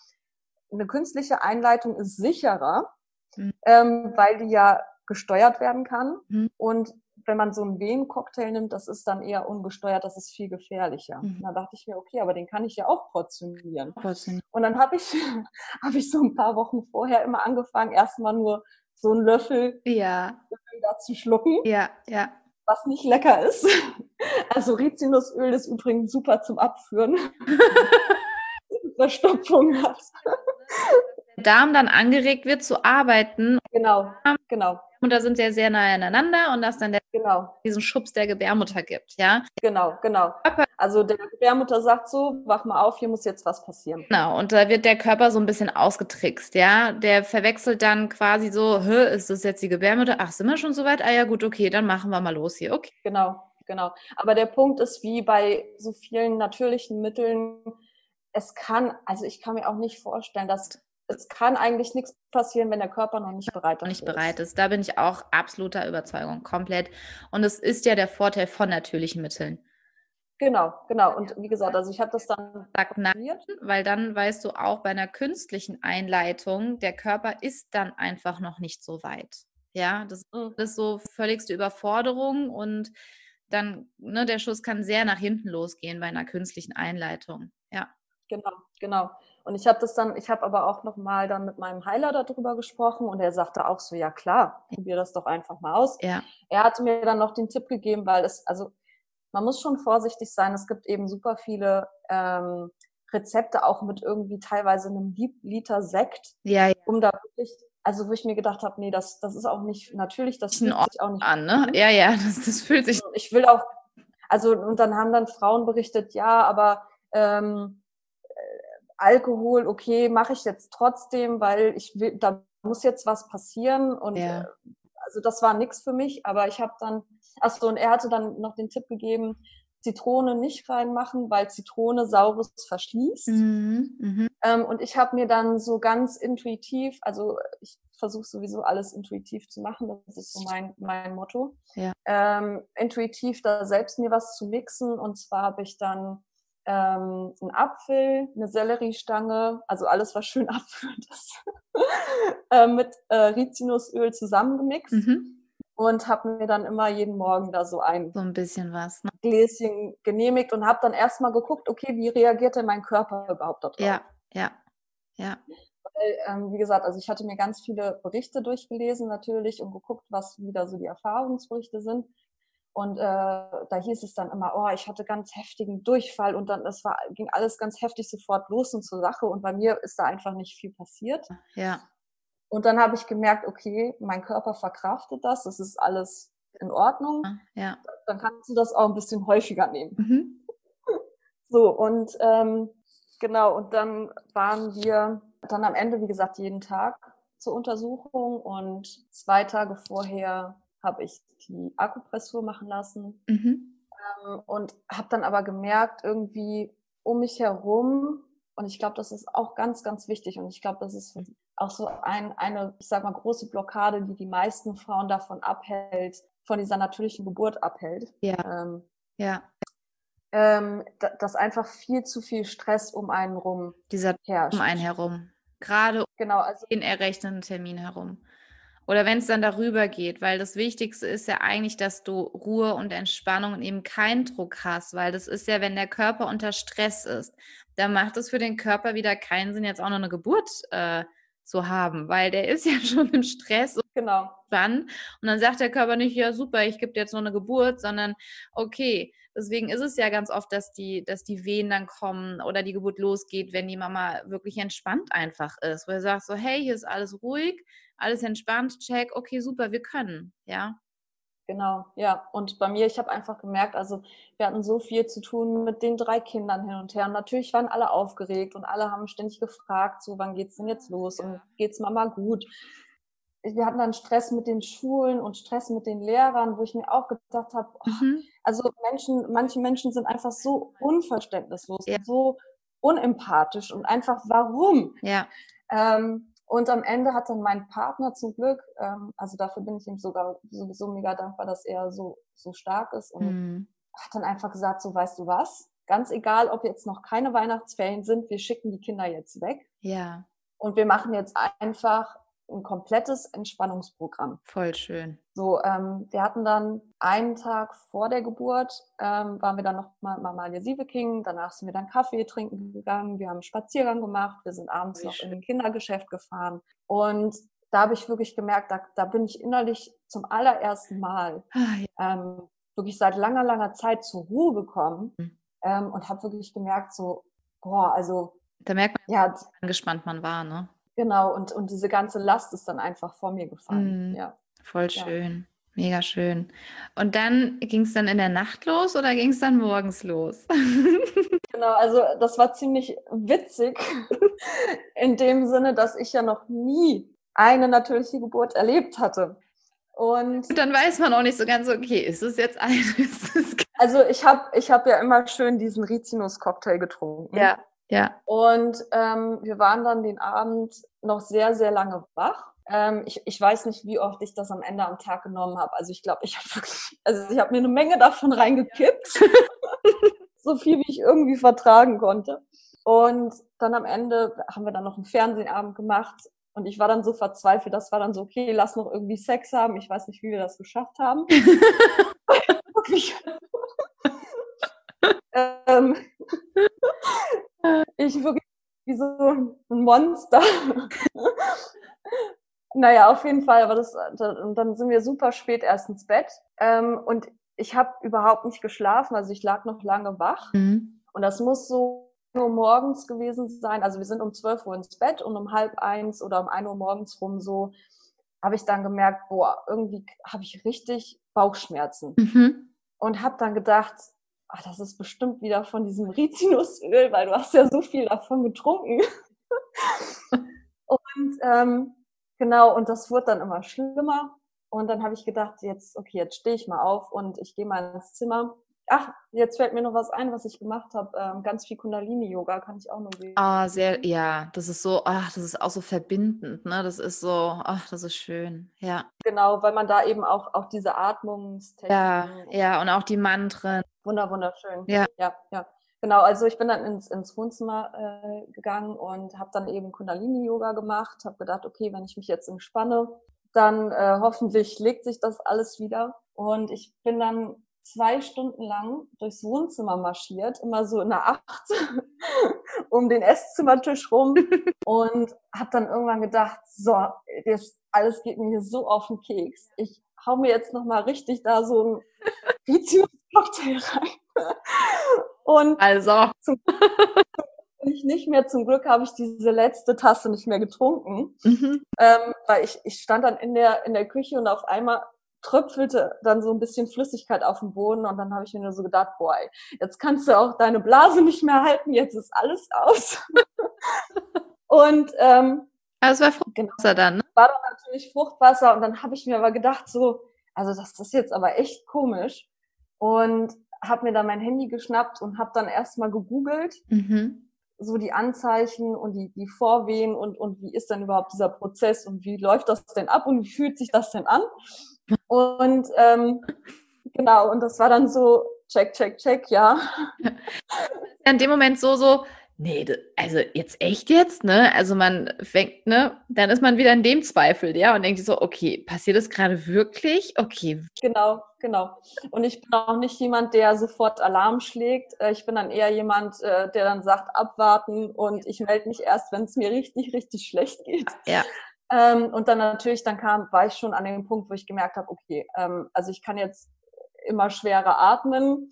eine künstliche Einleitung ist sicherer, mhm. ähm, weil die ja gesteuert werden kann. Mhm. Und wenn man so einen Wehencocktail nimmt, das ist dann eher ungesteuert, das ist viel gefährlicher. Mhm. Da dachte ich mir, okay, aber den kann ich ja auch portionieren. Portionieren. Und dann habe ich, [laughs] hab ich so ein paar Wochen vorher immer angefangen, erstmal nur so einen Löffel ja. da zu schlucken. Ja, ja. Was nicht lecker ist. [laughs] Also Rizinusöl ist übrigens super zum Abführen. [laughs] Verstopfung hat. Der Darm dann angeregt wird zu arbeiten. Genau, genau. Und da sind sie ja sehr nahe aneinander und dass dann der genau. diesen Schubs der Gebärmutter gibt, ja? Genau, genau. Also der Gebärmutter sagt so, wach mal auf, hier muss jetzt was passieren. Genau, und da wird der Körper so ein bisschen ausgetrickst, ja? Der verwechselt dann quasi so, ist das jetzt die Gebärmutter? Ach, sind wir schon so weit? Ah ja, gut, okay, dann machen wir mal los hier, okay. Genau, genau. Aber der Punkt ist, wie bei so vielen natürlichen Mitteln, es kann, also ich kann mir auch nicht vorstellen, dass es kann eigentlich nichts passieren, wenn der Körper noch nicht bereit ist. Nicht bereit ist. Da bin ich auch absoluter Überzeugung, komplett. Und es ist ja der Vorteil von natürlichen Mitteln. Genau, genau. Und wie gesagt, also ich habe das dann Sag nein, weil dann weißt du auch bei einer künstlichen Einleitung, der Körper ist dann einfach noch nicht so weit. Ja, das mhm. ist so völligste Überforderung und dann, ne, der Schuss kann sehr nach hinten losgehen bei einer künstlichen Einleitung. Ja. Genau, genau. Und ich habe das dann, ich habe aber auch noch mal dann mit meinem Heiler darüber gesprochen und er sagte auch so, ja klar, probier das doch einfach mal aus. Ja. Er hatte mir dann noch den Tipp gegeben, weil es, also man muss schon vorsichtig sein. Es gibt eben super viele ähm, Rezepte auch mit irgendwie teilweise einem Liter Sekt, ja, ja. um da wirklich also wo ich mir gedacht habe, nee, das, das ist auch nicht natürlich, das fühlt sich auch nicht an, ne? Ja, ja, [laughs] das, das fühlt sich. Ich will auch, also und dann haben dann Frauen berichtet, ja, aber ähm, Alkohol, okay, mache ich jetzt trotzdem, weil ich will, da muss jetzt was passieren und ja. Also das war nichts für mich, aber ich habe dann, achso, und er hatte dann noch den Tipp gegeben, Zitrone nicht reinmachen, weil Zitrone saures verschließt. Mhm, mh. ähm, und ich habe mir dann so ganz intuitiv, also ich versuche sowieso alles intuitiv zu machen, das ist so mein, mein Motto. Ja. Ähm, intuitiv da selbst mir was zu mixen und zwar habe ich dann ähm, ein Apfel, eine Selleriestange, also alles, was schön [laughs] abführend ist, äh, mit äh, Rizinusöl zusammengemixt. Mhm. Und habe mir dann immer jeden Morgen da so ein, so ein bisschen was, ne? Gläschen genehmigt und habe dann erstmal geguckt, okay, wie reagiert denn mein Körper überhaupt darauf? Ja, ja, ja. Weil, ähm, wie gesagt, also ich hatte mir ganz viele Berichte durchgelesen natürlich und geguckt, was wieder so die Erfahrungsberichte sind. Und äh, da hieß es dann immer, oh, ich hatte ganz heftigen Durchfall und dann es war, ging alles ganz heftig sofort los und zur Sache. Und bei mir ist da einfach nicht viel passiert. Ja. Und dann habe ich gemerkt, okay, mein Körper verkraftet das, das ist alles in Ordnung. Ja. Dann kannst du das auch ein bisschen häufiger nehmen. Mhm. [laughs] So, und ähm, genau, und dann waren wir dann am Ende, wie gesagt, jeden Tag zur Untersuchung und zwei Tage vorher habe ich die Akupressur machen lassen mhm. ähm, und habe dann aber gemerkt, irgendwie um mich herum, und ich glaube, das ist auch ganz, ganz wichtig und ich glaube, das ist auch so ein, eine, ich sag mal, große Blockade, die die meisten Frauen davon abhält, von dieser natürlichen Geburt abhält. Ja. Ähm, ja. Ähm, dass einfach viel zu viel Stress um einen rum dieser herrscht. Um einen herum. Gerade genau, also, den errechneten Termin herum. Oder wenn es dann darüber geht, weil das Wichtigste ist ja eigentlich, dass du Ruhe und Entspannung und eben keinen Druck hast, weil das ist ja, wenn der Körper unter Stress ist, dann macht es für den Körper wieder keinen Sinn, jetzt auch noch eine Geburt äh, zu haben, weil der ist [laughs] ja schon im Stress und genau. Wann? Und dann sagt der Körper nicht, ja super, ich gebe dir jetzt noch eine Geburt, sondern okay, deswegen ist es ja ganz oft, dass die, dass die Wehen dann kommen oder die Geburt losgeht, wenn die Mama wirklich entspannt einfach ist, wo er sagt so, hey, hier ist alles ruhig, alles entspannt, check, okay, super, wir können, ja. Genau, ja. Und bei mir, ich habe einfach gemerkt, also wir hatten so viel zu tun mit den drei Kindern hin und her. Und natürlich waren alle aufgeregt und alle haben ständig gefragt, so wann geht's denn jetzt los und geht's Mama gut? Wir hatten dann Stress mit den Schulen und Stress mit den Lehrern, wo ich mir auch gedacht habe, oh, mhm. also Menschen, manche Menschen sind einfach so unverständnislos, ja. so unempathisch und einfach warum? Ja. Ähm, und am Ende hat dann mein Partner zum Glück, ähm, also dafür bin ich ihm sogar sowieso mega dankbar, dass er so, so stark ist und mhm. hat dann einfach gesagt, so weißt du was, ganz egal, ob jetzt noch keine Weihnachtsferien sind, wir schicken die Kinder jetzt weg. Ja. Und wir machen jetzt einfach ein komplettes Entspannungsprogramm. Voll schön. So, ähm, wir hatten dann einen Tag vor der Geburt, ähm, waren wir dann noch mal Mamalia Sieveking, danach sind wir dann Kaffee trinken gegangen, wir haben einen Spaziergang gemacht, wir sind abends Wie noch schön. in ein Kindergeschäft gefahren und da habe ich wirklich gemerkt, da, da bin ich innerlich zum allerersten Mal ah, ähm, wirklich seit langer, langer Zeit zur Ruhe gekommen mhm. ähm, und habe wirklich gemerkt, so, boah, also. Da merkt man, ja, wie angespannt man war, ne? Genau, und, und diese ganze Last ist dann einfach vor mir gefallen. Mhm. Ja. Voll schön. Ja. Mega schön. Und dann ging es dann in der Nacht los oder ging es dann morgens los? [laughs] genau, also das war ziemlich witzig [laughs] in dem Sinne, dass ich ja noch nie eine natürliche Geburt erlebt hatte. Und, und dann weiß man auch nicht so ganz, okay, ist es jetzt eine? [laughs] also ich habe ich hab ja immer schön diesen Rizinus-Cocktail getrunken. Ja. Ja. Und ähm, wir waren dann den Abend noch sehr, sehr lange wach. Ähm, ich, ich weiß nicht, wie oft ich das am Ende am Tag genommen habe. Also ich glaube, ich habe wirklich, also ich habe mir eine Menge davon reingekippt. [laughs] so viel, wie ich irgendwie vertragen konnte. Und dann am Ende haben wir dann noch einen Fernsehabend gemacht. Und ich war dann so verzweifelt, das war dann so, okay, lass noch irgendwie Sex haben. Ich weiß nicht, wie wir das geschafft haben. [laughs] [laughs] ähm, [laughs] ich wirklich wie so ein Monster. [laughs] naja, auf jeden Fall, aber das, dann sind wir super spät erst ins Bett. Ähm, und ich habe überhaupt nicht geschlafen, also ich lag noch lange wach. Mhm. Und das muss so nur morgens gewesen sein. Also wir sind um 12 Uhr ins Bett und um halb eins oder um 1 Uhr morgens rum so habe ich dann gemerkt, boah, irgendwie habe ich richtig Bauchschmerzen. Mhm. Und habe dann gedacht, ach, das ist bestimmt wieder von diesem Rizinusöl, weil du hast ja so viel davon getrunken. [laughs] und ähm, genau, und das wurde dann immer schlimmer. Und dann habe ich gedacht, jetzt, okay, jetzt stehe ich mal auf und ich gehe mal ins Zimmer Ach, jetzt fällt mir noch was ein, was ich gemacht habe. Ähm, ganz viel Kundalini-Yoga kann ich auch nur sehen. Ah, sehr, ja, das ist so, ach, das ist auch so verbindend, ne? Das ist so, ach, das ist schön, ja. Genau, weil man da eben auch, auch diese Atmungstechnik. Ja, ja, und auch die Mantren. Wunder, wunderschön. Ja. Ja, ja. Genau, also ich bin dann ins, ins Wohnzimmer äh, gegangen und habe dann eben Kundalini-Yoga gemacht, habe gedacht, okay, wenn ich mich jetzt entspanne, dann äh, hoffentlich legt sich das alles wieder. Und ich bin dann zwei Stunden lang durchs Wohnzimmer marschiert, immer so in der Acht [laughs] um den Esszimmertisch rum [laughs] und habe dann irgendwann gedacht, so, das alles geht mir hier so auf den Keks. Ich hau mir jetzt noch mal richtig da so ein [laughs] Rizinus-Cocktail rein. Und also zum ich nicht mehr. Zum Glück habe ich diese letzte Tasse nicht mehr getrunken, mhm. ähm, weil ich, ich stand dann in der in der Küche und auf einmal tröpfelte dann so ein bisschen Flüssigkeit auf den Boden und dann habe ich mir nur so gedacht, boah, jetzt kannst du auch deine Blase nicht mehr halten, jetzt ist alles aus. [laughs] und ähm, also es war Fruchtwasser genau, dann, ne? War dann natürlich Fruchtwasser und dann habe ich mir aber gedacht, so, also das ist jetzt aber echt komisch und habe mir dann mein Handy geschnappt und habe dann erstmal gegoogelt. Mhm so die Anzeichen und die, die Vorwehen und, und wie ist denn überhaupt dieser Prozess und wie läuft das denn ab und wie fühlt sich das denn an? Und ähm, genau, und das war dann so, check, check, check, ja. [laughs] In dem Moment so, so, nee, also jetzt echt jetzt, ne? Also man fängt, ne? Dann ist man wieder in dem Zweifel, ja, und denkt so, okay, passiert das gerade wirklich? Okay. Genau, genau. Und ich bin auch nicht jemand, der sofort Alarm schlägt. Äh, ich bin dann eher jemand, äh, der dann sagt, abwarten und ich melde mich erst, wenn es mir richtig, richtig schlecht geht. Ja. Ähm, und dann natürlich, dann kam, war ich schon an dem Punkt, wo ich gemerkt habe, okay, ähm, also ich kann jetzt immer schwerer atmen.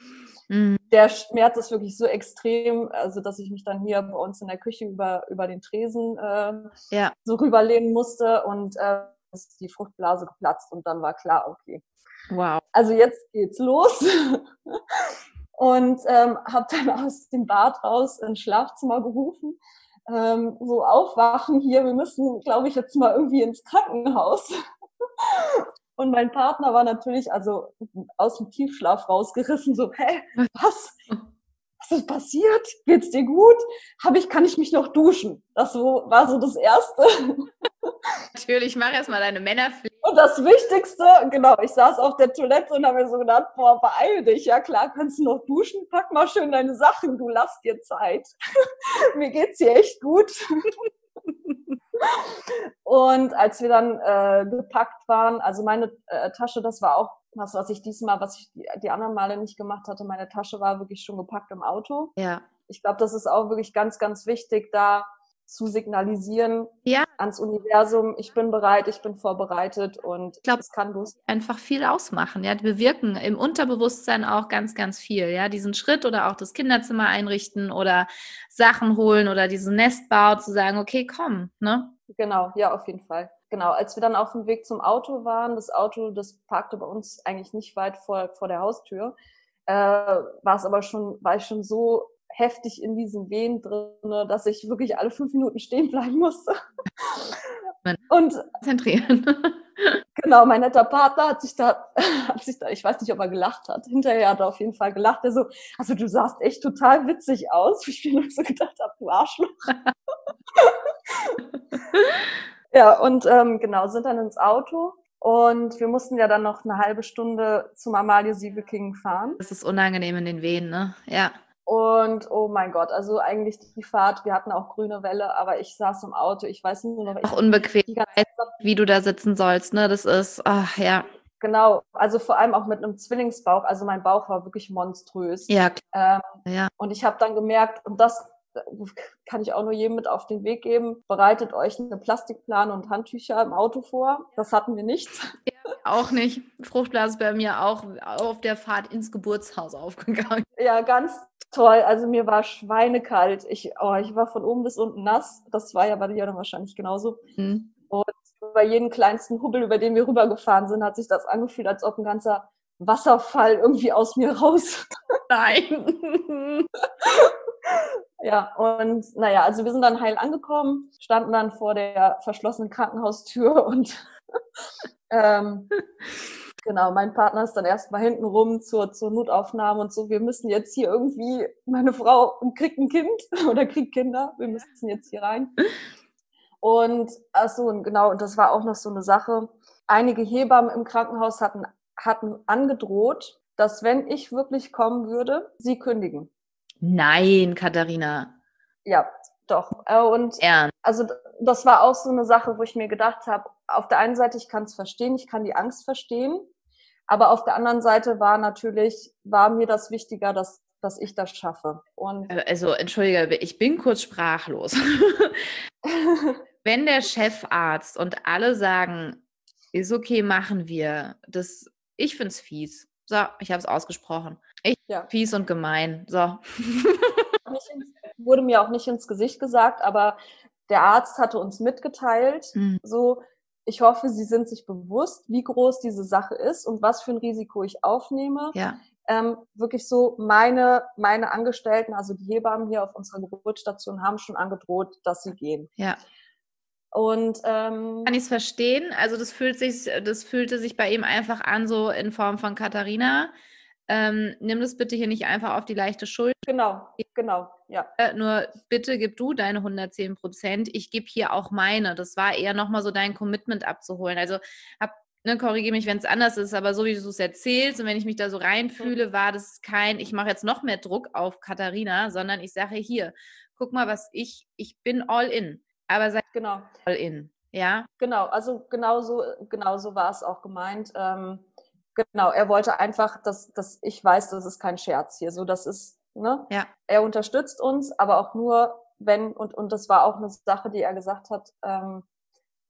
Mhm. Der Schmerz ist wirklich so extrem, also dass ich mich dann hier bei uns in der Küche über, über den Tresen äh, ja. so rüberlehnen musste und äh, ist die Fruchtblase geplatzt und dann war klar, okay. Wow. Also jetzt geht's los. [laughs] und ähm, habe dann aus dem Bad raus ins Schlafzimmer gerufen ähm, so aufwachen hier, wir müssen, glaube ich, jetzt mal irgendwie ins Krankenhaus. Und mein Partner war natürlich also aus dem Tiefschlaf rausgerissen, so, hä, was? Was ist passiert? Geht's dir gut? Hab ich, kann ich mich noch duschen? Das so, war so das Erste. Natürlich, mach erstmal deine Männerpflege. Und das Wichtigste, genau, ich saß auf der Toilette und habe mir so gedacht, boah, beeil dich. Ja klar, kannst du noch duschen, pack mal schön deine Sachen, du lass dir Zeit. [laughs] mir geht's hier echt gut. Und als wir dann äh, gepackt waren, also meine äh, Tasche, das war auch was, was ich diesmal, was ich die, die anderen Male nicht gemacht hatte, meine Tasche war wirklich schon gepackt im Auto. Ja. Ich glaube, das ist auch wirklich ganz, ganz wichtig, da zu signalisieren ja. ans Universum, ich bin bereit, ich bin vorbereitet und ich glaube, es kann los. Einfach viel ausmachen, ja, bewirken im Unterbewusstsein auch ganz, ganz viel, ja, diesen Schritt oder auch das Kinderzimmer einrichten oder Sachen holen oder diesen Nestbau zu sagen, okay, komm, ne? Genau, ja, auf jeden Fall. Genau, als wir dann auf dem Weg zum Auto waren, das Auto, das parkte bei uns eigentlich nicht weit vor, vor der Haustür, äh, war es aber schon, war ich schon so heftig in diesen Wehen drin, dass ich wirklich alle fünf Minuten stehen bleiben musste. Und zentrieren. [laughs] Genau, mein netter Partner hat sich da, hat sich da, ich weiß nicht, ob er gelacht hat. Hinterher hat er auf jeden Fall gelacht. Er so, also du sahst echt total witzig aus. [laughs] Ich mir nur so gedacht habe, du Arschloch. [laughs] ja, und ähm, genau, sind dann ins Auto und wir mussten ja dann noch eine halbe Stunde zum Amalie Sieveking fahren. Das ist unangenehm in den Wehen, ne? Ja. Und oh mein Gott, also eigentlich die Fahrt, wir hatten auch grüne Welle, aber ich saß im Auto, ich weiß nur noch. Auch unbequem, wie du da sitzen sollst, ne? Das ist, ach ja. Genau, also vor allem auch mit einem Zwillingsbauch. Also mein Bauch war wirklich monströs. Ja, klar. Ähm, ja. Und ich habe dann gemerkt, und das kann ich auch nur jedem mit auf den Weg geben, bereitet euch eine Plastikplane und Handtücher im Auto vor. Das hatten wir nicht. Ja, auch nicht. Fruchtblase bei mir auch auf der Fahrt ins Geburtshaus aufgegangen. Ja, ganz toll. Also mir war schweinekalt. Ich, oh, ich war von oben bis unten nass. Das war ja bei dir dann wahrscheinlich genauso. Mhm. Und bei jedem kleinsten Hubbel, über den wir rübergefahren sind, hat sich das angefühlt, als ob ein ganzer Wasserfall irgendwie aus mir raus. [laughs] Nein. [laughs] ja, und naja, also wir sind dann heil angekommen, standen dann vor der verschlossenen Krankenhaustür und ähm, [laughs] genau, mein Partner ist dann erstmal hinten rum zur, zur Notaufnahme und so, wir müssen jetzt hier irgendwie, meine Frau kriegt ein Kind [laughs] oder kriegt Kinder, wir müssen jetzt hier rein. Und achso, und genau, und das war auch noch so eine Sache. Einige Hebammen im Krankenhaus hatten, hatten angedroht, dass wenn ich wirklich kommen würde, sie kündigen. Nein, Katharina. Ja, doch. Äh, und Ernst. also das war auch so eine Sache, wo ich mir gedacht habe, auf der einen Seite, ich kann es verstehen, ich kann die Angst verstehen, aber auf der anderen Seite war natürlich, war mir das wichtiger, dass, dass ich das schaffe. Und äh, also, entschuldige, ich bin kurz sprachlos. [laughs] Wenn der Chefarzt und alle sagen, ist okay, machen wir, das, ich finde es fies. So, ich habe es ausgesprochen. Ich ja. fies und gemein. So. wurde mir auch nicht ins Gesicht gesagt, aber der Arzt hatte uns mitgeteilt, mhm. so, ich hoffe, Sie sind sich bewusst, wie groß diese Sache ist und was für ein Risiko ich aufnehme. Ja. Ähm, wirklich so, meine, meine Angestellten, also die Hebammen hier auf unserer Geburtsstation, haben schon angedroht, dass sie gehen. Ja. Und ähm, kann ich es verstehen? Also das fühlt sich, das fühlte sich bei ihm einfach an, so in Form von Katharina ähm, nimm das bitte hier nicht einfach auf die leichte Schuld. Genau, genau, ja. Äh, nur bitte gib du deine 110 Prozent. Ich gebe hier auch meine. Das war eher nochmal so dein Commitment abzuholen. Also hab, ne, korrigiere mich, wenn es anders ist, aber so wie du es erzählst und wenn ich mich da so reinfühle, war das kein, ich mache jetzt noch mehr Druck auf Katharina, sondern ich sage hier, guck mal, was ich, ich bin all in. Aber sei genau. all in. Ja. Genau, also genau so, genau so war es auch gemeint. Ähm, genau, er wollte einfach, dass, dass ich weiß, das ist kein Scherz hier. So, das ist, ne? Ja. Er unterstützt uns, aber auch nur, wenn, und, und das war auch eine Sache, die er gesagt hat, ähm,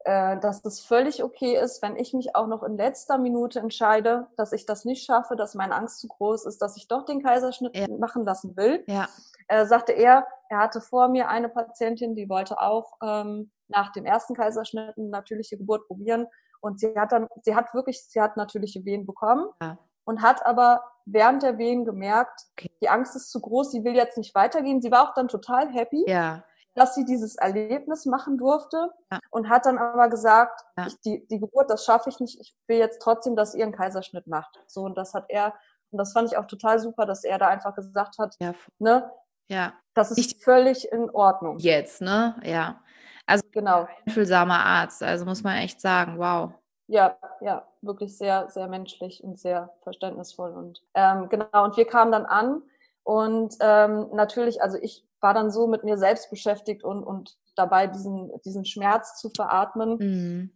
äh, dass das völlig okay ist, wenn ich mich auch noch in letzter Minute entscheide, dass ich das nicht schaffe, dass meine Angst zu groß ist, dass ich doch den Kaiserschnitt ja. machen lassen will. Ja. Äh, sagte er, er hatte vor mir eine Patientin, die wollte auch ähm, nach dem ersten Kaiserschnitt eine natürliche Geburt probieren. Und sie hat dann, sie hat wirklich, sie hat natürliche Wehen bekommen ja. und hat aber während der Wehen gemerkt, okay. die Angst ist zu groß, sie will jetzt nicht weitergehen. Sie war auch dann total happy. Ja dass sie dieses Erlebnis machen durfte ja. und hat dann aber gesagt, ja. ich, die, die Geburt, das schaffe ich nicht, ich will jetzt trotzdem, dass ihr einen Kaiserschnitt macht. So, und das hat er, und das fand ich auch total super, dass er da einfach gesagt hat, ja. ne, ja. das ist ich, völlig in Ordnung. Jetzt, ne, ja. Also genau. einfühlsamer Arzt, also muss man echt sagen, wow. Ja, ja, wirklich sehr, sehr menschlich und sehr verständnisvoll. Und ähm, genau, und wir kamen dann an und ähm, natürlich, also ich war dann so mit mir selbst beschäftigt und, und dabei, diesen, diesen Schmerz zu veratmen. Mhm.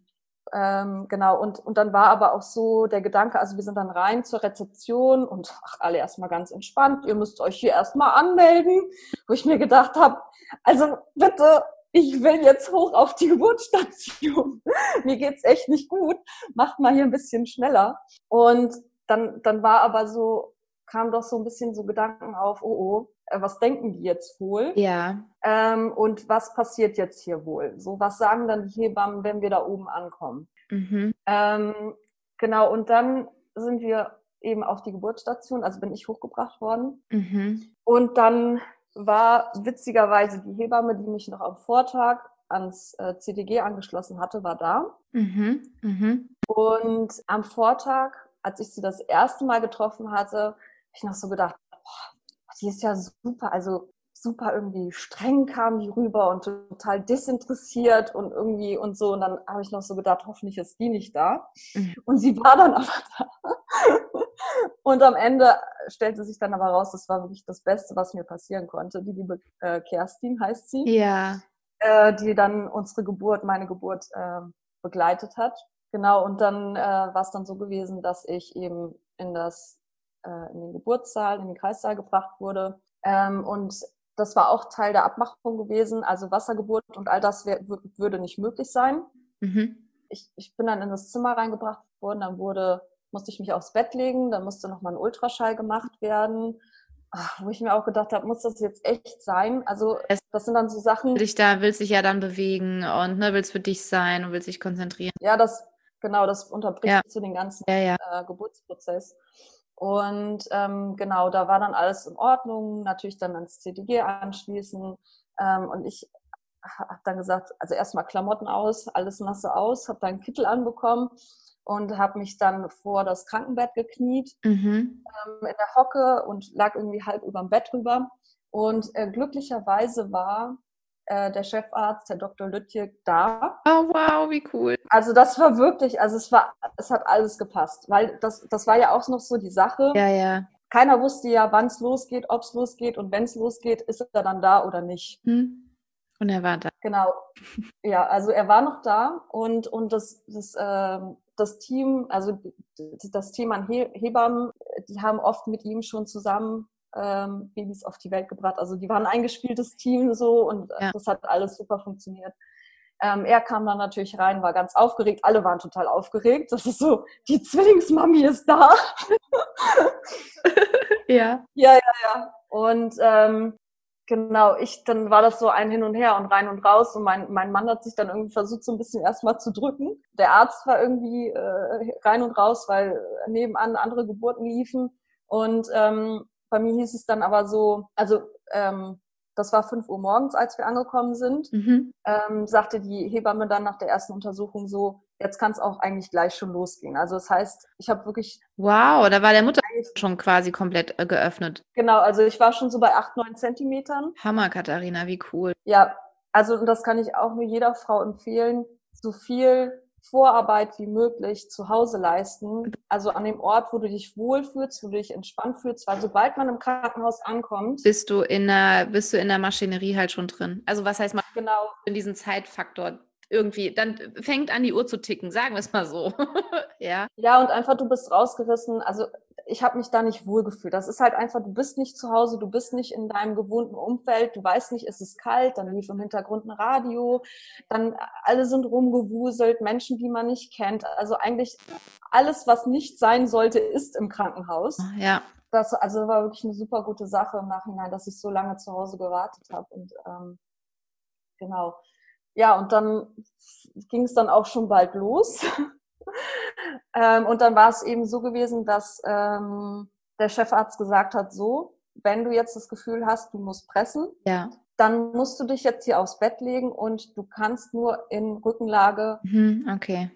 Ähm, genau, und, und dann war aber auch so der Gedanke, also wir sind dann rein zur Rezeption und ach, alle erstmal ganz entspannt, ihr müsst euch hier erstmal anmelden, wo ich mir gedacht habe, also bitte, ich will jetzt hoch auf die Geburtsstation. [laughs] Mir geht's echt nicht gut. Macht mal hier ein bisschen schneller. Und dann, dann war aber so, kam doch so ein bisschen so Gedanken auf, oh oh, äh, was denken die jetzt wohl? Ja. Ähm, und was passiert jetzt hier wohl? So, was sagen dann die Hebammen, wenn wir da oben ankommen? Mhm. Ähm, genau, und dann sind wir eben auf die Geburtsstation, also bin ich hochgebracht worden. Mhm. Und dann war witzigerweise die Hebamme, die mich noch am Vortag ans äh, CDG angeschlossen hatte, war da. Mhm. Mhm. Und am Vortag, als ich sie das erste Mal getroffen hatte, habe ich noch so gedacht, boah, die ist ja super, also super irgendwie streng kam die rüber und total desinteressiert und irgendwie und so. Und dann habe ich noch so gedacht, hoffentlich ist die nicht da. Mhm. Und sie war dann aber da. Und am Ende stellte sich dann aber raus, das war wirklich das Beste, was mir passieren konnte. Die liebe äh, Kerstin heißt sie. Ja. Äh, die dann unsere Geburt, meine Geburt äh, begleitet hat. Genau, und dann äh, war es dann so gewesen, dass ich eben in das äh, in den Geburtssaal, in den Kreissaal gebracht wurde. Ähm, und das war auch Teil der Abmachung gewesen. Also Wassergeburt und all das wär, würde nicht möglich sein. Mhm. Ich, ich bin dann in das Zimmer reingebracht worden, dann wurde, musste ich mich aufs Bett legen, dann musste nochmal ein Ultraschall gemacht werden. Ach, wo ich mir auch gedacht habe, muss das jetzt echt sein? Also das sind dann so Sachen. Dich da willst dich ja dann bewegen und ne, willst für dich sein und willst dich konzentrieren. Ja, das genau, das unterbricht ja. so den ganzen ja, ja. Äh, Geburtsprozess. Und ähm, genau, da war dann alles in Ordnung, natürlich dann ans CDG anschließen. Ähm, und ich habe dann gesagt, also erstmal Klamotten aus, alles nasse aus, habe dann einen Kittel anbekommen und habe mich dann vor das Krankenbett gekniet mhm. ähm, in der Hocke und lag irgendwie halb über dem Bett drüber. Und äh, glücklicherweise war äh, der Chefarzt, der Dr. Lütje, da. Oh wow, wie cool. Also das war wirklich, also es war, es hat alles gepasst, weil das, das war ja auch noch so die Sache. Ja, ja. Keiner wusste ja, wann es losgeht, ob es losgeht und wenn es losgeht, ist er dann da oder nicht. Hm. Und er war da. Genau. Ja, also er war noch da und, und das, das, äh, das Team, also das Team an Hebammen, die haben oft mit ihm schon zusammen ähm, Babys auf die Welt gebracht. Also die waren ein eingespieltes Team so und ja. das hat alles super funktioniert. Ähm, er kam dann natürlich rein, war ganz aufgeregt. Alle waren total aufgeregt. Das ist so, die Zwillingsmami ist da. [laughs] ja. Ja, ja, ja. Und ähm, genau, ich, dann war das so ein Hin und Her und rein und raus. Und mein, mein Mann hat sich dann irgendwie versucht, so ein bisschen erstmal zu drücken. Der Arzt war irgendwie äh, rein und raus, weil nebenan andere Geburten liefen. Und ähm, bei mir hieß es dann aber so, also ähm, das war fünf Uhr morgens, als wir angekommen sind, mhm. ähm, sagte die Hebamme dann nach der ersten Untersuchung so, jetzt kann es auch eigentlich gleich schon losgehen. Also das heißt, ich habe wirklich... Wow, da war der Mutter schon quasi komplett äh, geöffnet. Genau, also ich war schon so bei acht, neun Zentimetern. Hammer, Katharina, wie cool. Ja, also das kann ich auch nur jeder Frau empfehlen, so viel Vorarbeit wie möglich zu Hause leisten. Also an dem Ort, wo du dich wohlfühlst, wo du dich entspannt fühlst, weil sobald man im Krankenhaus ankommt, bist du in der, bist du in der Maschinerie halt schon drin. Also was heißt man genau in diesen Zeitfaktor irgendwie, dann fängt an die Uhr zu ticken, sagen wir es mal so. [laughs] ja. Ja, und einfach du bist rausgerissen. Also ich habe mich da nicht wohlgefühlt. Das ist halt einfach, du bist nicht zu Hause, du bist nicht in deinem gewohnten Umfeld, du weißt nicht, ist es kalt, dann lief im Hintergrund ein Radio, dann alle sind rumgewuselt, Menschen, die man nicht kennt. Also eigentlich alles, was nicht sein sollte, ist im Krankenhaus. Ja. Das also war wirklich eine super gute Sache im Nachhinein, dass ich so lange zu Hause gewartet habe. Und ähm, genau. Ja, und dann ging es dann auch schon bald los. [laughs] ähm, und dann war es eben so gewesen, dass ähm, der Chefarzt gesagt hat, so, wenn du jetzt das Gefühl hast, du musst pressen, ja. dann musst du dich jetzt hier aufs Bett legen und du kannst nur in Rückenlage mhm, okay.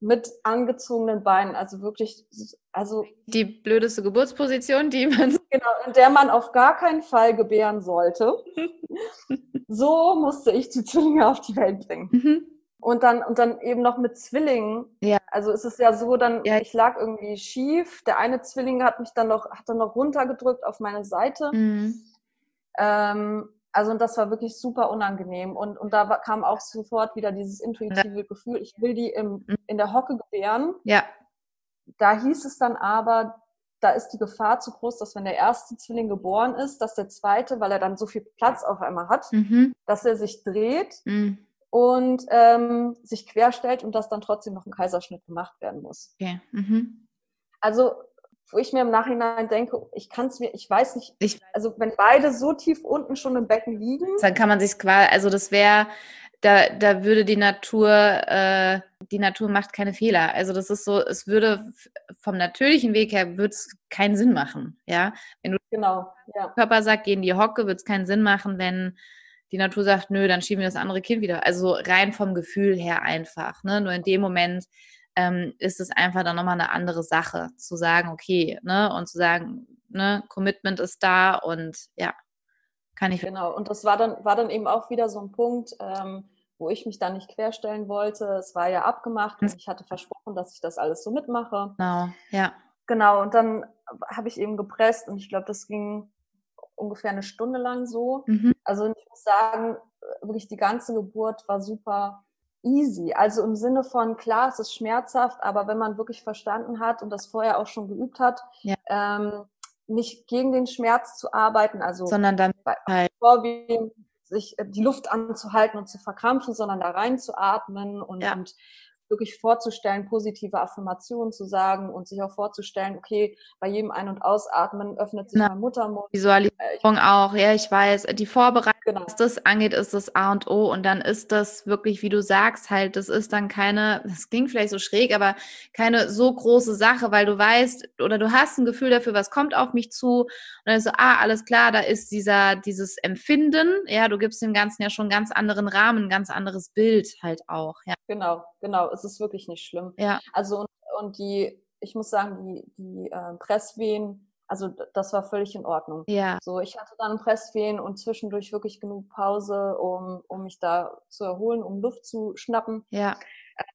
mit angezogenen Beinen, also wirklich, also die blödeste Geburtsposition, die man [laughs] genau, in der man auf gar keinen Fall gebären sollte. [laughs] so musste ich die Zwillinge auf die Welt bringen. Mhm. Und dann, und dann eben noch mit Zwillingen. Ja. Also es ist ja so, dann, ja. ich lag irgendwie schief. Der eine Zwilling hat mich dann noch, hat dann noch runtergedrückt auf meine Seite. Mhm. Ähm, also und das war wirklich super unangenehm. Und, und da kam auch sofort wieder dieses intuitive Gefühl, ich will die im, mhm. in der Hocke gebären. Ja. Da hieß es dann aber, da ist die Gefahr zu groß, dass wenn der erste Zwilling geboren ist, dass der zweite, weil er dann so viel Platz auf einmal hat, mhm. dass er sich dreht mhm. Und ähm, sich querstellt und dass dann trotzdem noch ein Kaiserschnitt gemacht werden muss. Okay. Mhm. Also wo ich mir im Nachhinein denke, ich kann es mir, ich weiß nicht, ich, also wenn beide so tief unten schon im Becken liegen. Dann kann man sich quasi, also das wäre, da, da würde die Natur, äh, die Natur macht keine Fehler. Also das ist so, es würde vom natürlichen Weg her würde es keinen Sinn machen, ja. Wenn du genau, ja. Körper sagt, geh in die Hocke, wird es keinen Sinn machen, wenn die Natur sagt, nö, dann schieben wir das andere Kind wieder. Also rein vom Gefühl her einfach. Ne? Nur in dem Moment ähm, ist es einfach dann nochmal eine andere Sache, zu sagen, okay, ne, und zu sagen, ne, Commitment ist da und ja, kann ich. Genau, und das war dann, war dann eben auch wieder so ein Punkt, ähm, wo ich mich da nicht querstellen wollte. Es war ja abgemacht und ich hatte versprochen, dass ich das alles so mitmache. Genau, ja. Genau, und dann habe ich eben gepresst und ich glaube, das ging ungefähr eine Stunde lang so. Mhm. Also ich muss sagen, wirklich die ganze Geburt war super easy. Also im Sinne von, klar, es ist schmerzhaft, aber wenn man wirklich verstanden hat und das vorher auch schon geübt hat, ja. ähm, nicht gegen den Schmerz zu arbeiten, also sondern dann halt. vorwiegend sich äh, die Luft anzuhalten und zu verkrampfen, sondern da rein zu atmen und, ja. und wirklich vorzustellen, positive Affirmationen zu sagen und sich auch vorzustellen, okay, bei jedem Ein- und Ausatmen öffnet sich Na, mein Muttermund. Visualisierung äh, auch, ja, ich weiß. Die Vorbereitung, genau. was das angeht, ist das A und O und dann ist das wirklich, wie du sagst, halt, das ist dann keine, das klingt vielleicht so schräg, aber keine so große Sache, weil du weißt oder du hast ein Gefühl dafür, was kommt auf mich zu und dann ist so, ah, alles klar, da ist dieser, dieses Empfinden, ja, du gibst dem Ganzen ja schon einen ganz anderen Rahmen, ein ganz anderes Bild halt auch, ja. Genau, genau es ist wirklich nicht schlimm. Ja. Also und, und die, ich muss sagen, die, die äh, Presswehen, also das war völlig in Ordnung. Ja. So, ich hatte dann Presswehen und zwischendurch wirklich genug Pause, um, um mich da zu erholen, um Luft zu schnappen. Ja.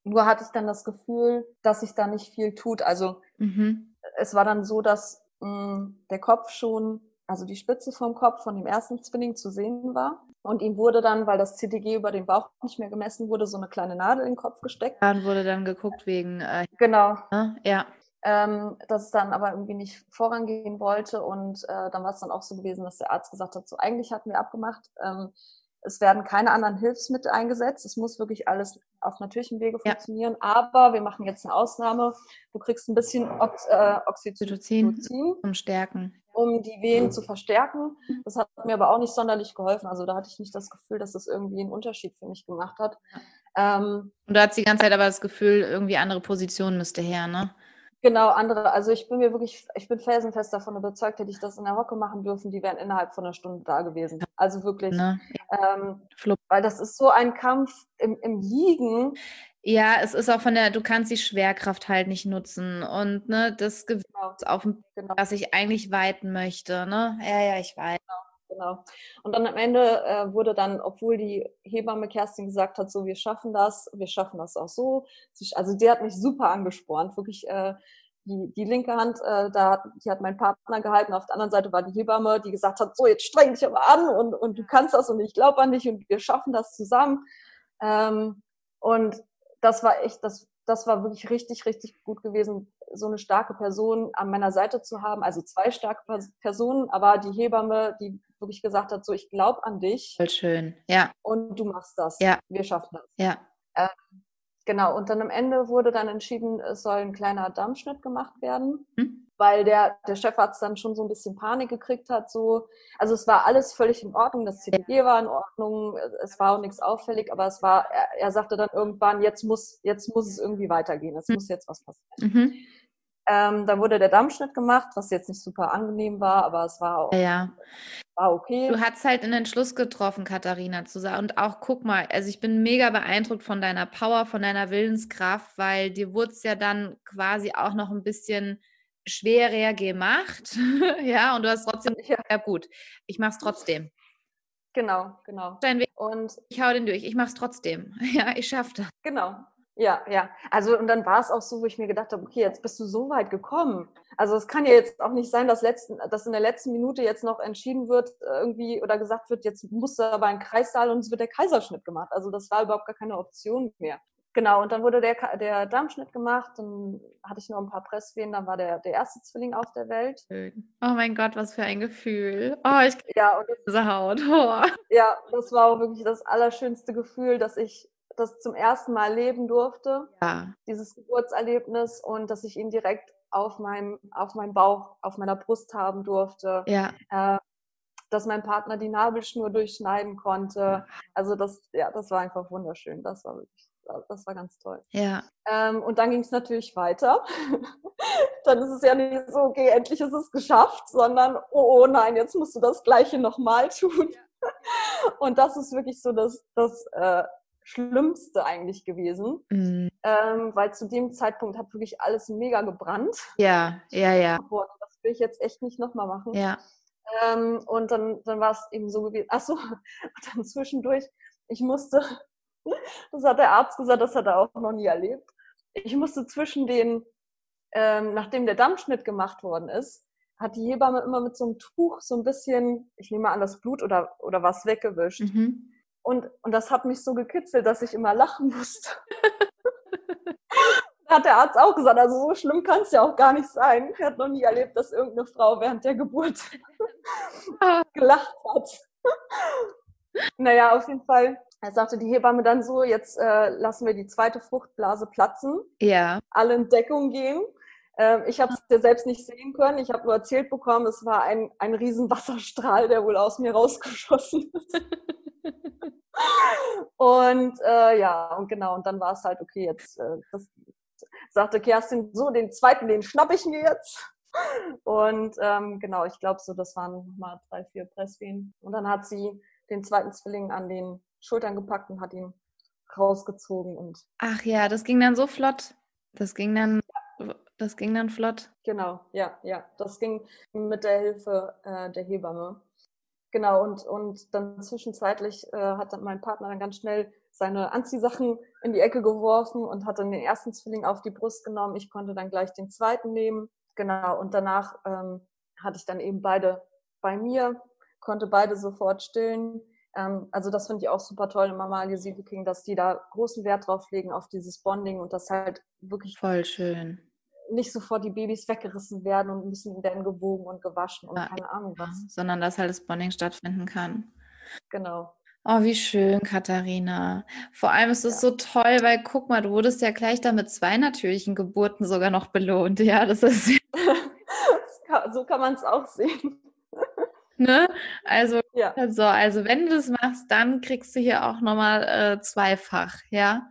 Nur hatte ich dann das Gefühl, dass sich da nicht viel tut. Also mhm. es war dann so, dass mh, mm, der Kopf schon, also die Spitze vom Kopf von dem ersten Zwilling zu sehen war. Und ihm wurde dann, weil das CTG über den Bauch nicht mehr gemessen wurde, so eine kleine Nadel in den Kopf gesteckt. Dann wurde dann geguckt wegen. Äh, genau. Ne? Ja. Ähm, dass es dann aber irgendwie nicht vorangehen wollte. Und äh, dann war es dann auch so gewesen, dass der Arzt gesagt hat, so eigentlich hatten wir abgemacht, ähm, es werden keine anderen Hilfsmittel eingesetzt. Es muss wirklich alles auf natürlichem Wege funktionieren. Ja. Aber wir machen jetzt eine Ausnahme. Du kriegst ein bisschen Ox äh, Oxytocin, um Stärken um die Wehen zu verstärken. Das hat mir aber auch nicht sonderlich geholfen. Also da hatte ich nicht das Gefühl, dass das irgendwie einen Unterschied für mich gemacht hat. Ähm, und du hast die ganze Zeit aber das Gefühl, irgendwie andere Position müsste her, ne? Genau, andere. Also ich bin mir wirklich, ich bin felsenfest davon überzeugt, hätte ich das in der Hocke machen dürfen, die wären innerhalb von einer Stunde da gewesen. Also wirklich. Ne? Ähm, weil das ist so ein Kampf im, im Liegen. Ja, es ist auch von der, du kannst die Schwerkraft halt nicht nutzen und ne, das Gewicht genau. auf dem, genau. was ich eigentlich weiten möchte, ne? Ja, ja, ich weiß. Genau. Genau. Und dann am Ende äh, wurde dann, obwohl die Hebamme Kerstin gesagt hat, so, wir schaffen das, wir schaffen das auch so. Also die hat mich super angespornt, wirklich äh, die, die linke Hand, äh, da, die hat mein Partner gehalten, auf der anderen Seite war die Hebamme, die gesagt hat, so, jetzt streng dich aber an und, und du kannst das und ich glaube an dich und wir schaffen das zusammen. Ähm, und das war echt, das, das war wirklich richtig, richtig gut gewesen, so eine starke Person an meiner Seite zu haben, also zwei starke Personen, aber die Hebamme, die wirklich gesagt hat, so ich glaube an dich. Voll schön, ja. Und du machst das. Ja. Wir schaffen das. Ja. Ähm, genau, und dann am Ende wurde dann entschieden, es soll ein kleiner Dammschnitt gemacht werden. Hm? Weil der, der Chefarzt dann schon so ein bisschen Panik gekriegt hat. So. Also es war alles völlig in Ordnung, das CDG war in Ordnung, es war auch nichts auffällig, aber es war, er, er sagte dann irgendwann, jetzt muss, jetzt muss es irgendwie weitergehen, es mhm. muss jetzt was passieren. Mhm. Ähm, dann wurde der Dammschnitt gemacht, was jetzt nicht super angenehm war, aber es war auch ja. war okay. Du hast halt einen Entschluss getroffen, Katharina, zu sagen. Und auch guck mal, also ich bin mega beeindruckt von deiner Power, von deiner Willenskraft, weil dir wurde es ja dann quasi auch noch ein bisschen schwerer gemacht, [laughs] ja, und du hast trotzdem, ja, ja gut, ich mach's trotzdem. Genau, genau. Dein Weg und ich hau den durch, ich mach's trotzdem. [laughs] Ja, ich schaff das. Genau. Ja, ja. Also und dann war es auch so, wo ich mir gedacht habe, okay, jetzt bist du so weit gekommen. Also es kann ja jetzt auch nicht sein, dass, letzten, dass in der letzten Minute jetzt noch entschieden wird, irgendwie oder gesagt wird, jetzt musst du aber ein Kreissaal und es wird der Kaiserschnitt gemacht. Also das war überhaupt gar keine Option mehr. Genau, und dann wurde der, der Darmschnitt gemacht, dann hatte ich noch ein paar Presswehen, dann war der, der erste Zwilling auf der Welt. Oh mein Gott, was für ein Gefühl. Oh, ich ja, und diese Haut. Oh. Ja, das war auch wirklich das allerschönste Gefühl, dass ich das zum ersten Mal leben durfte. Ja. Dieses Geburtserlebnis und dass ich ihn direkt auf meinem, auf meinem Bauch, auf meiner Brust haben durfte. Ja. Äh, dass mein Partner die Nabelschnur durchschneiden konnte. Also das, ja, das war einfach wunderschön. Das war wirklich das war ganz toll. Ja. Ähm, und dann ging es natürlich weiter. [laughs] dann ist es ja nicht so, okay, endlich ist es geschafft, sondern, oh, oh nein, jetzt musst du das Gleiche nochmal tun. Ja. [laughs] Und das ist wirklich so das, das äh, Schlimmste eigentlich gewesen, mhm. ähm, weil zu dem Zeitpunkt hat wirklich alles mega gebrannt. Ja, ja, ja. Das will ich jetzt echt nicht nochmal machen. Ja. Ähm, und dann, dann war es eben so gewesen. Achso, [laughs] und dann zwischendurch, ich musste das hat der Arzt gesagt, das hat er auch noch nie erlebt. Ich musste zwischen den, ähm, nachdem der Dammschnitt gemacht worden ist, hat die Hebamme immer mit so einem Tuch so ein bisschen, ich nehme an, das Blut oder, oder was weggewischt. Mhm. Und, und das hat mich so gekitzelt, dass ich immer lachen musste. da [laughs] hat der Arzt auch gesagt, also so schlimm kann es ja auch gar nicht sein. Er hat noch nie erlebt, dass irgendeine Frau während der Geburt [laughs] gelacht hat. [laughs] naja, auf jeden Fall er sagte die Hebamme dann so, jetzt äh, lassen wir die zweite Fruchtblase platzen. Ja. Alle in Deckung gehen. Ähm, ich habe es ja selbst nicht sehen können. Ich habe nur erzählt bekommen, es war ein, ein riesen Wasserstrahl, der wohl aus mir rausgeschossen ist. [laughs] und äh, ja, und genau, und dann war es halt, okay, jetzt äh, das, sagte Kerstin, so, den zweiten, den schnapp ich mir jetzt. Und ähm, genau, ich glaube so, das waren mal drei, vier Presswehen. Und dann hat sie den zweiten Zwilling an den Schultern gepackt und hat ihn rausgezogen und. Ach ja, das ging dann so flott. Das ging dann, das ging dann flott. Genau, ja, ja. Das ging mit der Hilfe äh, der Hebamme. Genau, und, und dann zwischenzeitlich äh, hat dann mein Partner dann ganz schnell seine Anziehsachen in die Ecke geworfen und hat dann den ersten Zwilling auf die Brust genommen. Ich konnte dann gleich den zweiten nehmen. Genau, und danach ähm, hatte ich dann eben beide bei mir, konnte beide sofort stillen. Ähm, also das finde ich auch super toll im Mama Sieve King, dass die da großen Wert drauf legen auf dieses Bonding und das halt wirklich voll schön nicht sofort die Babys weggerissen werden und müssen werden gewogen und gewaschen und ja, keine Ahnung was. Sondern dass halt das Bonding stattfinden kann. Genau. Oh, wie schön, Katharina. Vor allem ist es ja. so toll, weil guck mal, du wurdest ja gleich da mit zwei natürlichen Geburten sogar noch belohnt. Ja, das ist. [laughs] so kann man es auch sehen. Ne? Also, ja. also, also wenn du das machst, dann kriegst du hier auch nochmal äh, zweifach, ja?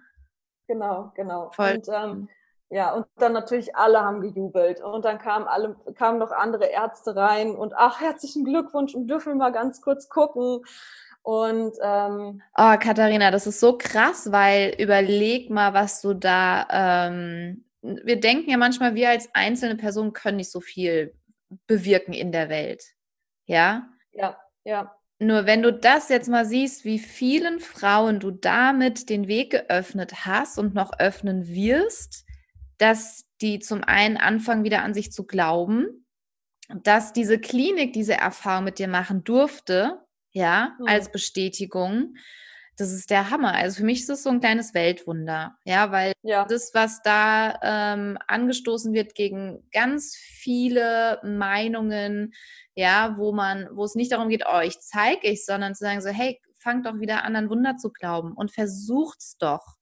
Genau, genau. Voll. Und, ähm, ja, und dann natürlich alle haben gejubelt. Und dann kamen alle, kamen noch andere Ärzte rein und ach, herzlichen Glückwunsch und dürfen wir mal ganz kurz gucken. Und ähm, oh, Katharina, das ist so krass, weil überleg mal, was du da. Ähm, wir denken ja manchmal, wir als einzelne Person können nicht so viel bewirken in der Welt. Ja. Ja. Ja. Nur wenn du das jetzt mal siehst, wie vielen Frauen du damit den Weg geöffnet hast und noch öffnen wirst, dass die zum einen anfangen, wieder an sich zu glauben, dass diese Klinik diese Erfahrung mit dir machen durfte, ja, mhm. als Bestätigung. Das ist der Hammer. Also für mich ist es so ein kleines Weltwunder, ja, weil ja. das, was da ähm, angestoßen wird gegen ganz viele Meinungen, ja, wo man, wo es nicht darum geht, oh, ich zeige ich, sondern zu sagen so, hey, fangt doch wieder an, an Wunder zu glauben und versucht's doch.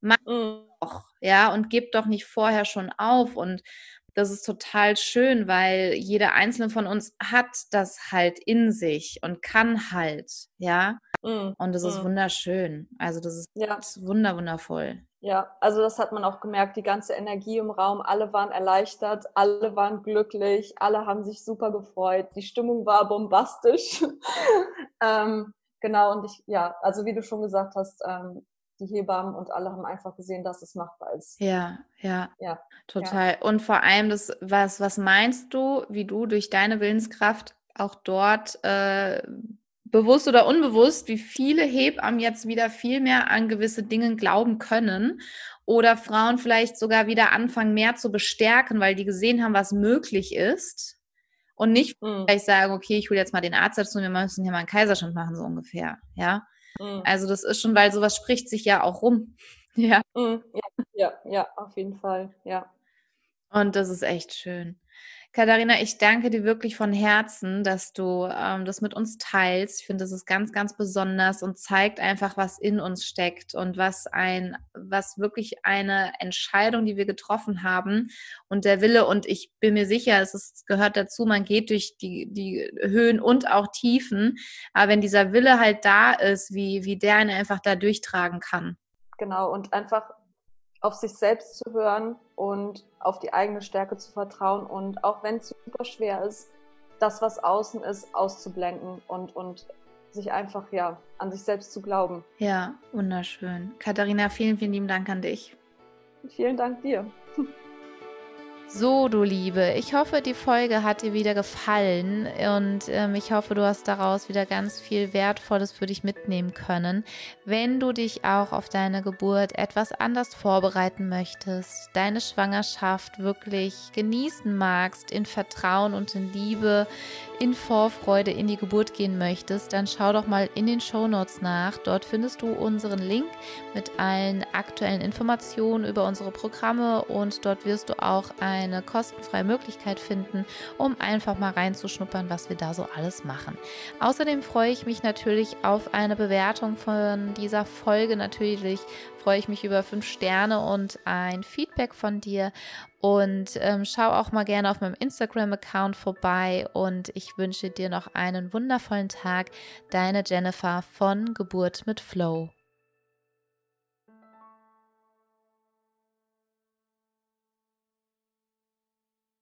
Macht mhm. doch, ja, und gebt doch nicht vorher schon auf und das ist total schön, weil jeder einzelne von uns hat das halt in sich und kann halt, ja. Mm, und das mm. ist wunderschön. Also das ist ja. wunder wundervoll. Ja, also das hat man auch gemerkt, die ganze Energie im Raum, alle waren erleichtert, alle waren glücklich, alle haben sich super gefreut, die Stimmung war bombastisch. [laughs] ähm, genau, und ich, ja, also wie du schon gesagt hast, ähm, die Hebammen und alle haben einfach gesehen, dass es machbar ist. Ja, ja, ja, total. Ja. Und vor allem das, was, was meinst du, wie du durch deine Willenskraft auch dort äh, bewusst oder unbewusst, wie viele Hebammen jetzt wieder viel mehr an gewisse Dinge glauben können oder Frauen vielleicht sogar wieder anfangen, mehr zu bestärken, weil die gesehen haben, was möglich ist und nicht mhm. vielleicht sagen, okay, ich will jetzt mal den Arzt dazu, wir müssen hier mal einen Kaiserschnitt machen, so ungefähr, ja. Mhm. Also das ist schon, weil sowas spricht sich ja auch rum. [laughs] Ja. Mhm. ja. Ja, ja, auf jeden Fall, ja. Und das ist echt schön. Katharina, ich danke dir wirklich von Herzen, dass du ähm, das mit uns teilst. Ich finde, das ist ganz, ganz besonders und zeigt einfach, was in uns steckt und was ein, was wirklich eine Entscheidung, die wir getroffen haben und der Wille. Und ich bin mir sicher, es ist, gehört dazu, man geht durch die, die Höhen und auch Tiefen. Aber wenn dieser Wille halt da ist, wie, wie der einen einfach da durchtragen kann. Genau, und einfach auf sich selbst zu hören und auf die eigene Stärke zu vertrauen und auch wenn es super schwer ist, das, was außen ist, auszublenden und, und sich einfach ja an sich selbst zu glauben. Ja, wunderschön. Katharina, vielen, vielen lieben Dank an dich. Vielen Dank dir. So, du Liebe, ich hoffe, die Folge hat dir wieder gefallen und ähm, ich hoffe, du hast daraus wieder ganz viel Wertvolles für dich mitnehmen können. Wenn du dich auch auf deine Geburt etwas anders vorbereiten möchtest, deine Schwangerschaft wirklich genießen magst, in Vertrauen und in Liebe, in Vorfreude in die Geburt gehen möchtest, dann schau doch mal in den Show Notes nach. Dort findest du unseren Link mit allen aktuellen Informationen über unsere Programme und dort wirst du auch eine kostenfreie Möglichkeit finden, um einfach mal reinzuschnuppern, was wir da so alles machen. Außerdem freue ich mich natürlich auf eine Bewertung von dieser Folge. Natürlich freue ich mich über fünf Sterne und ein Feedback von dir. Und ähm, schau auch mal gerne auf meinem Instagram-Account vorbei. Und ich wünsche dir noch einen wundervollen Tag. Deine Jennifer von Geburt mit Flow.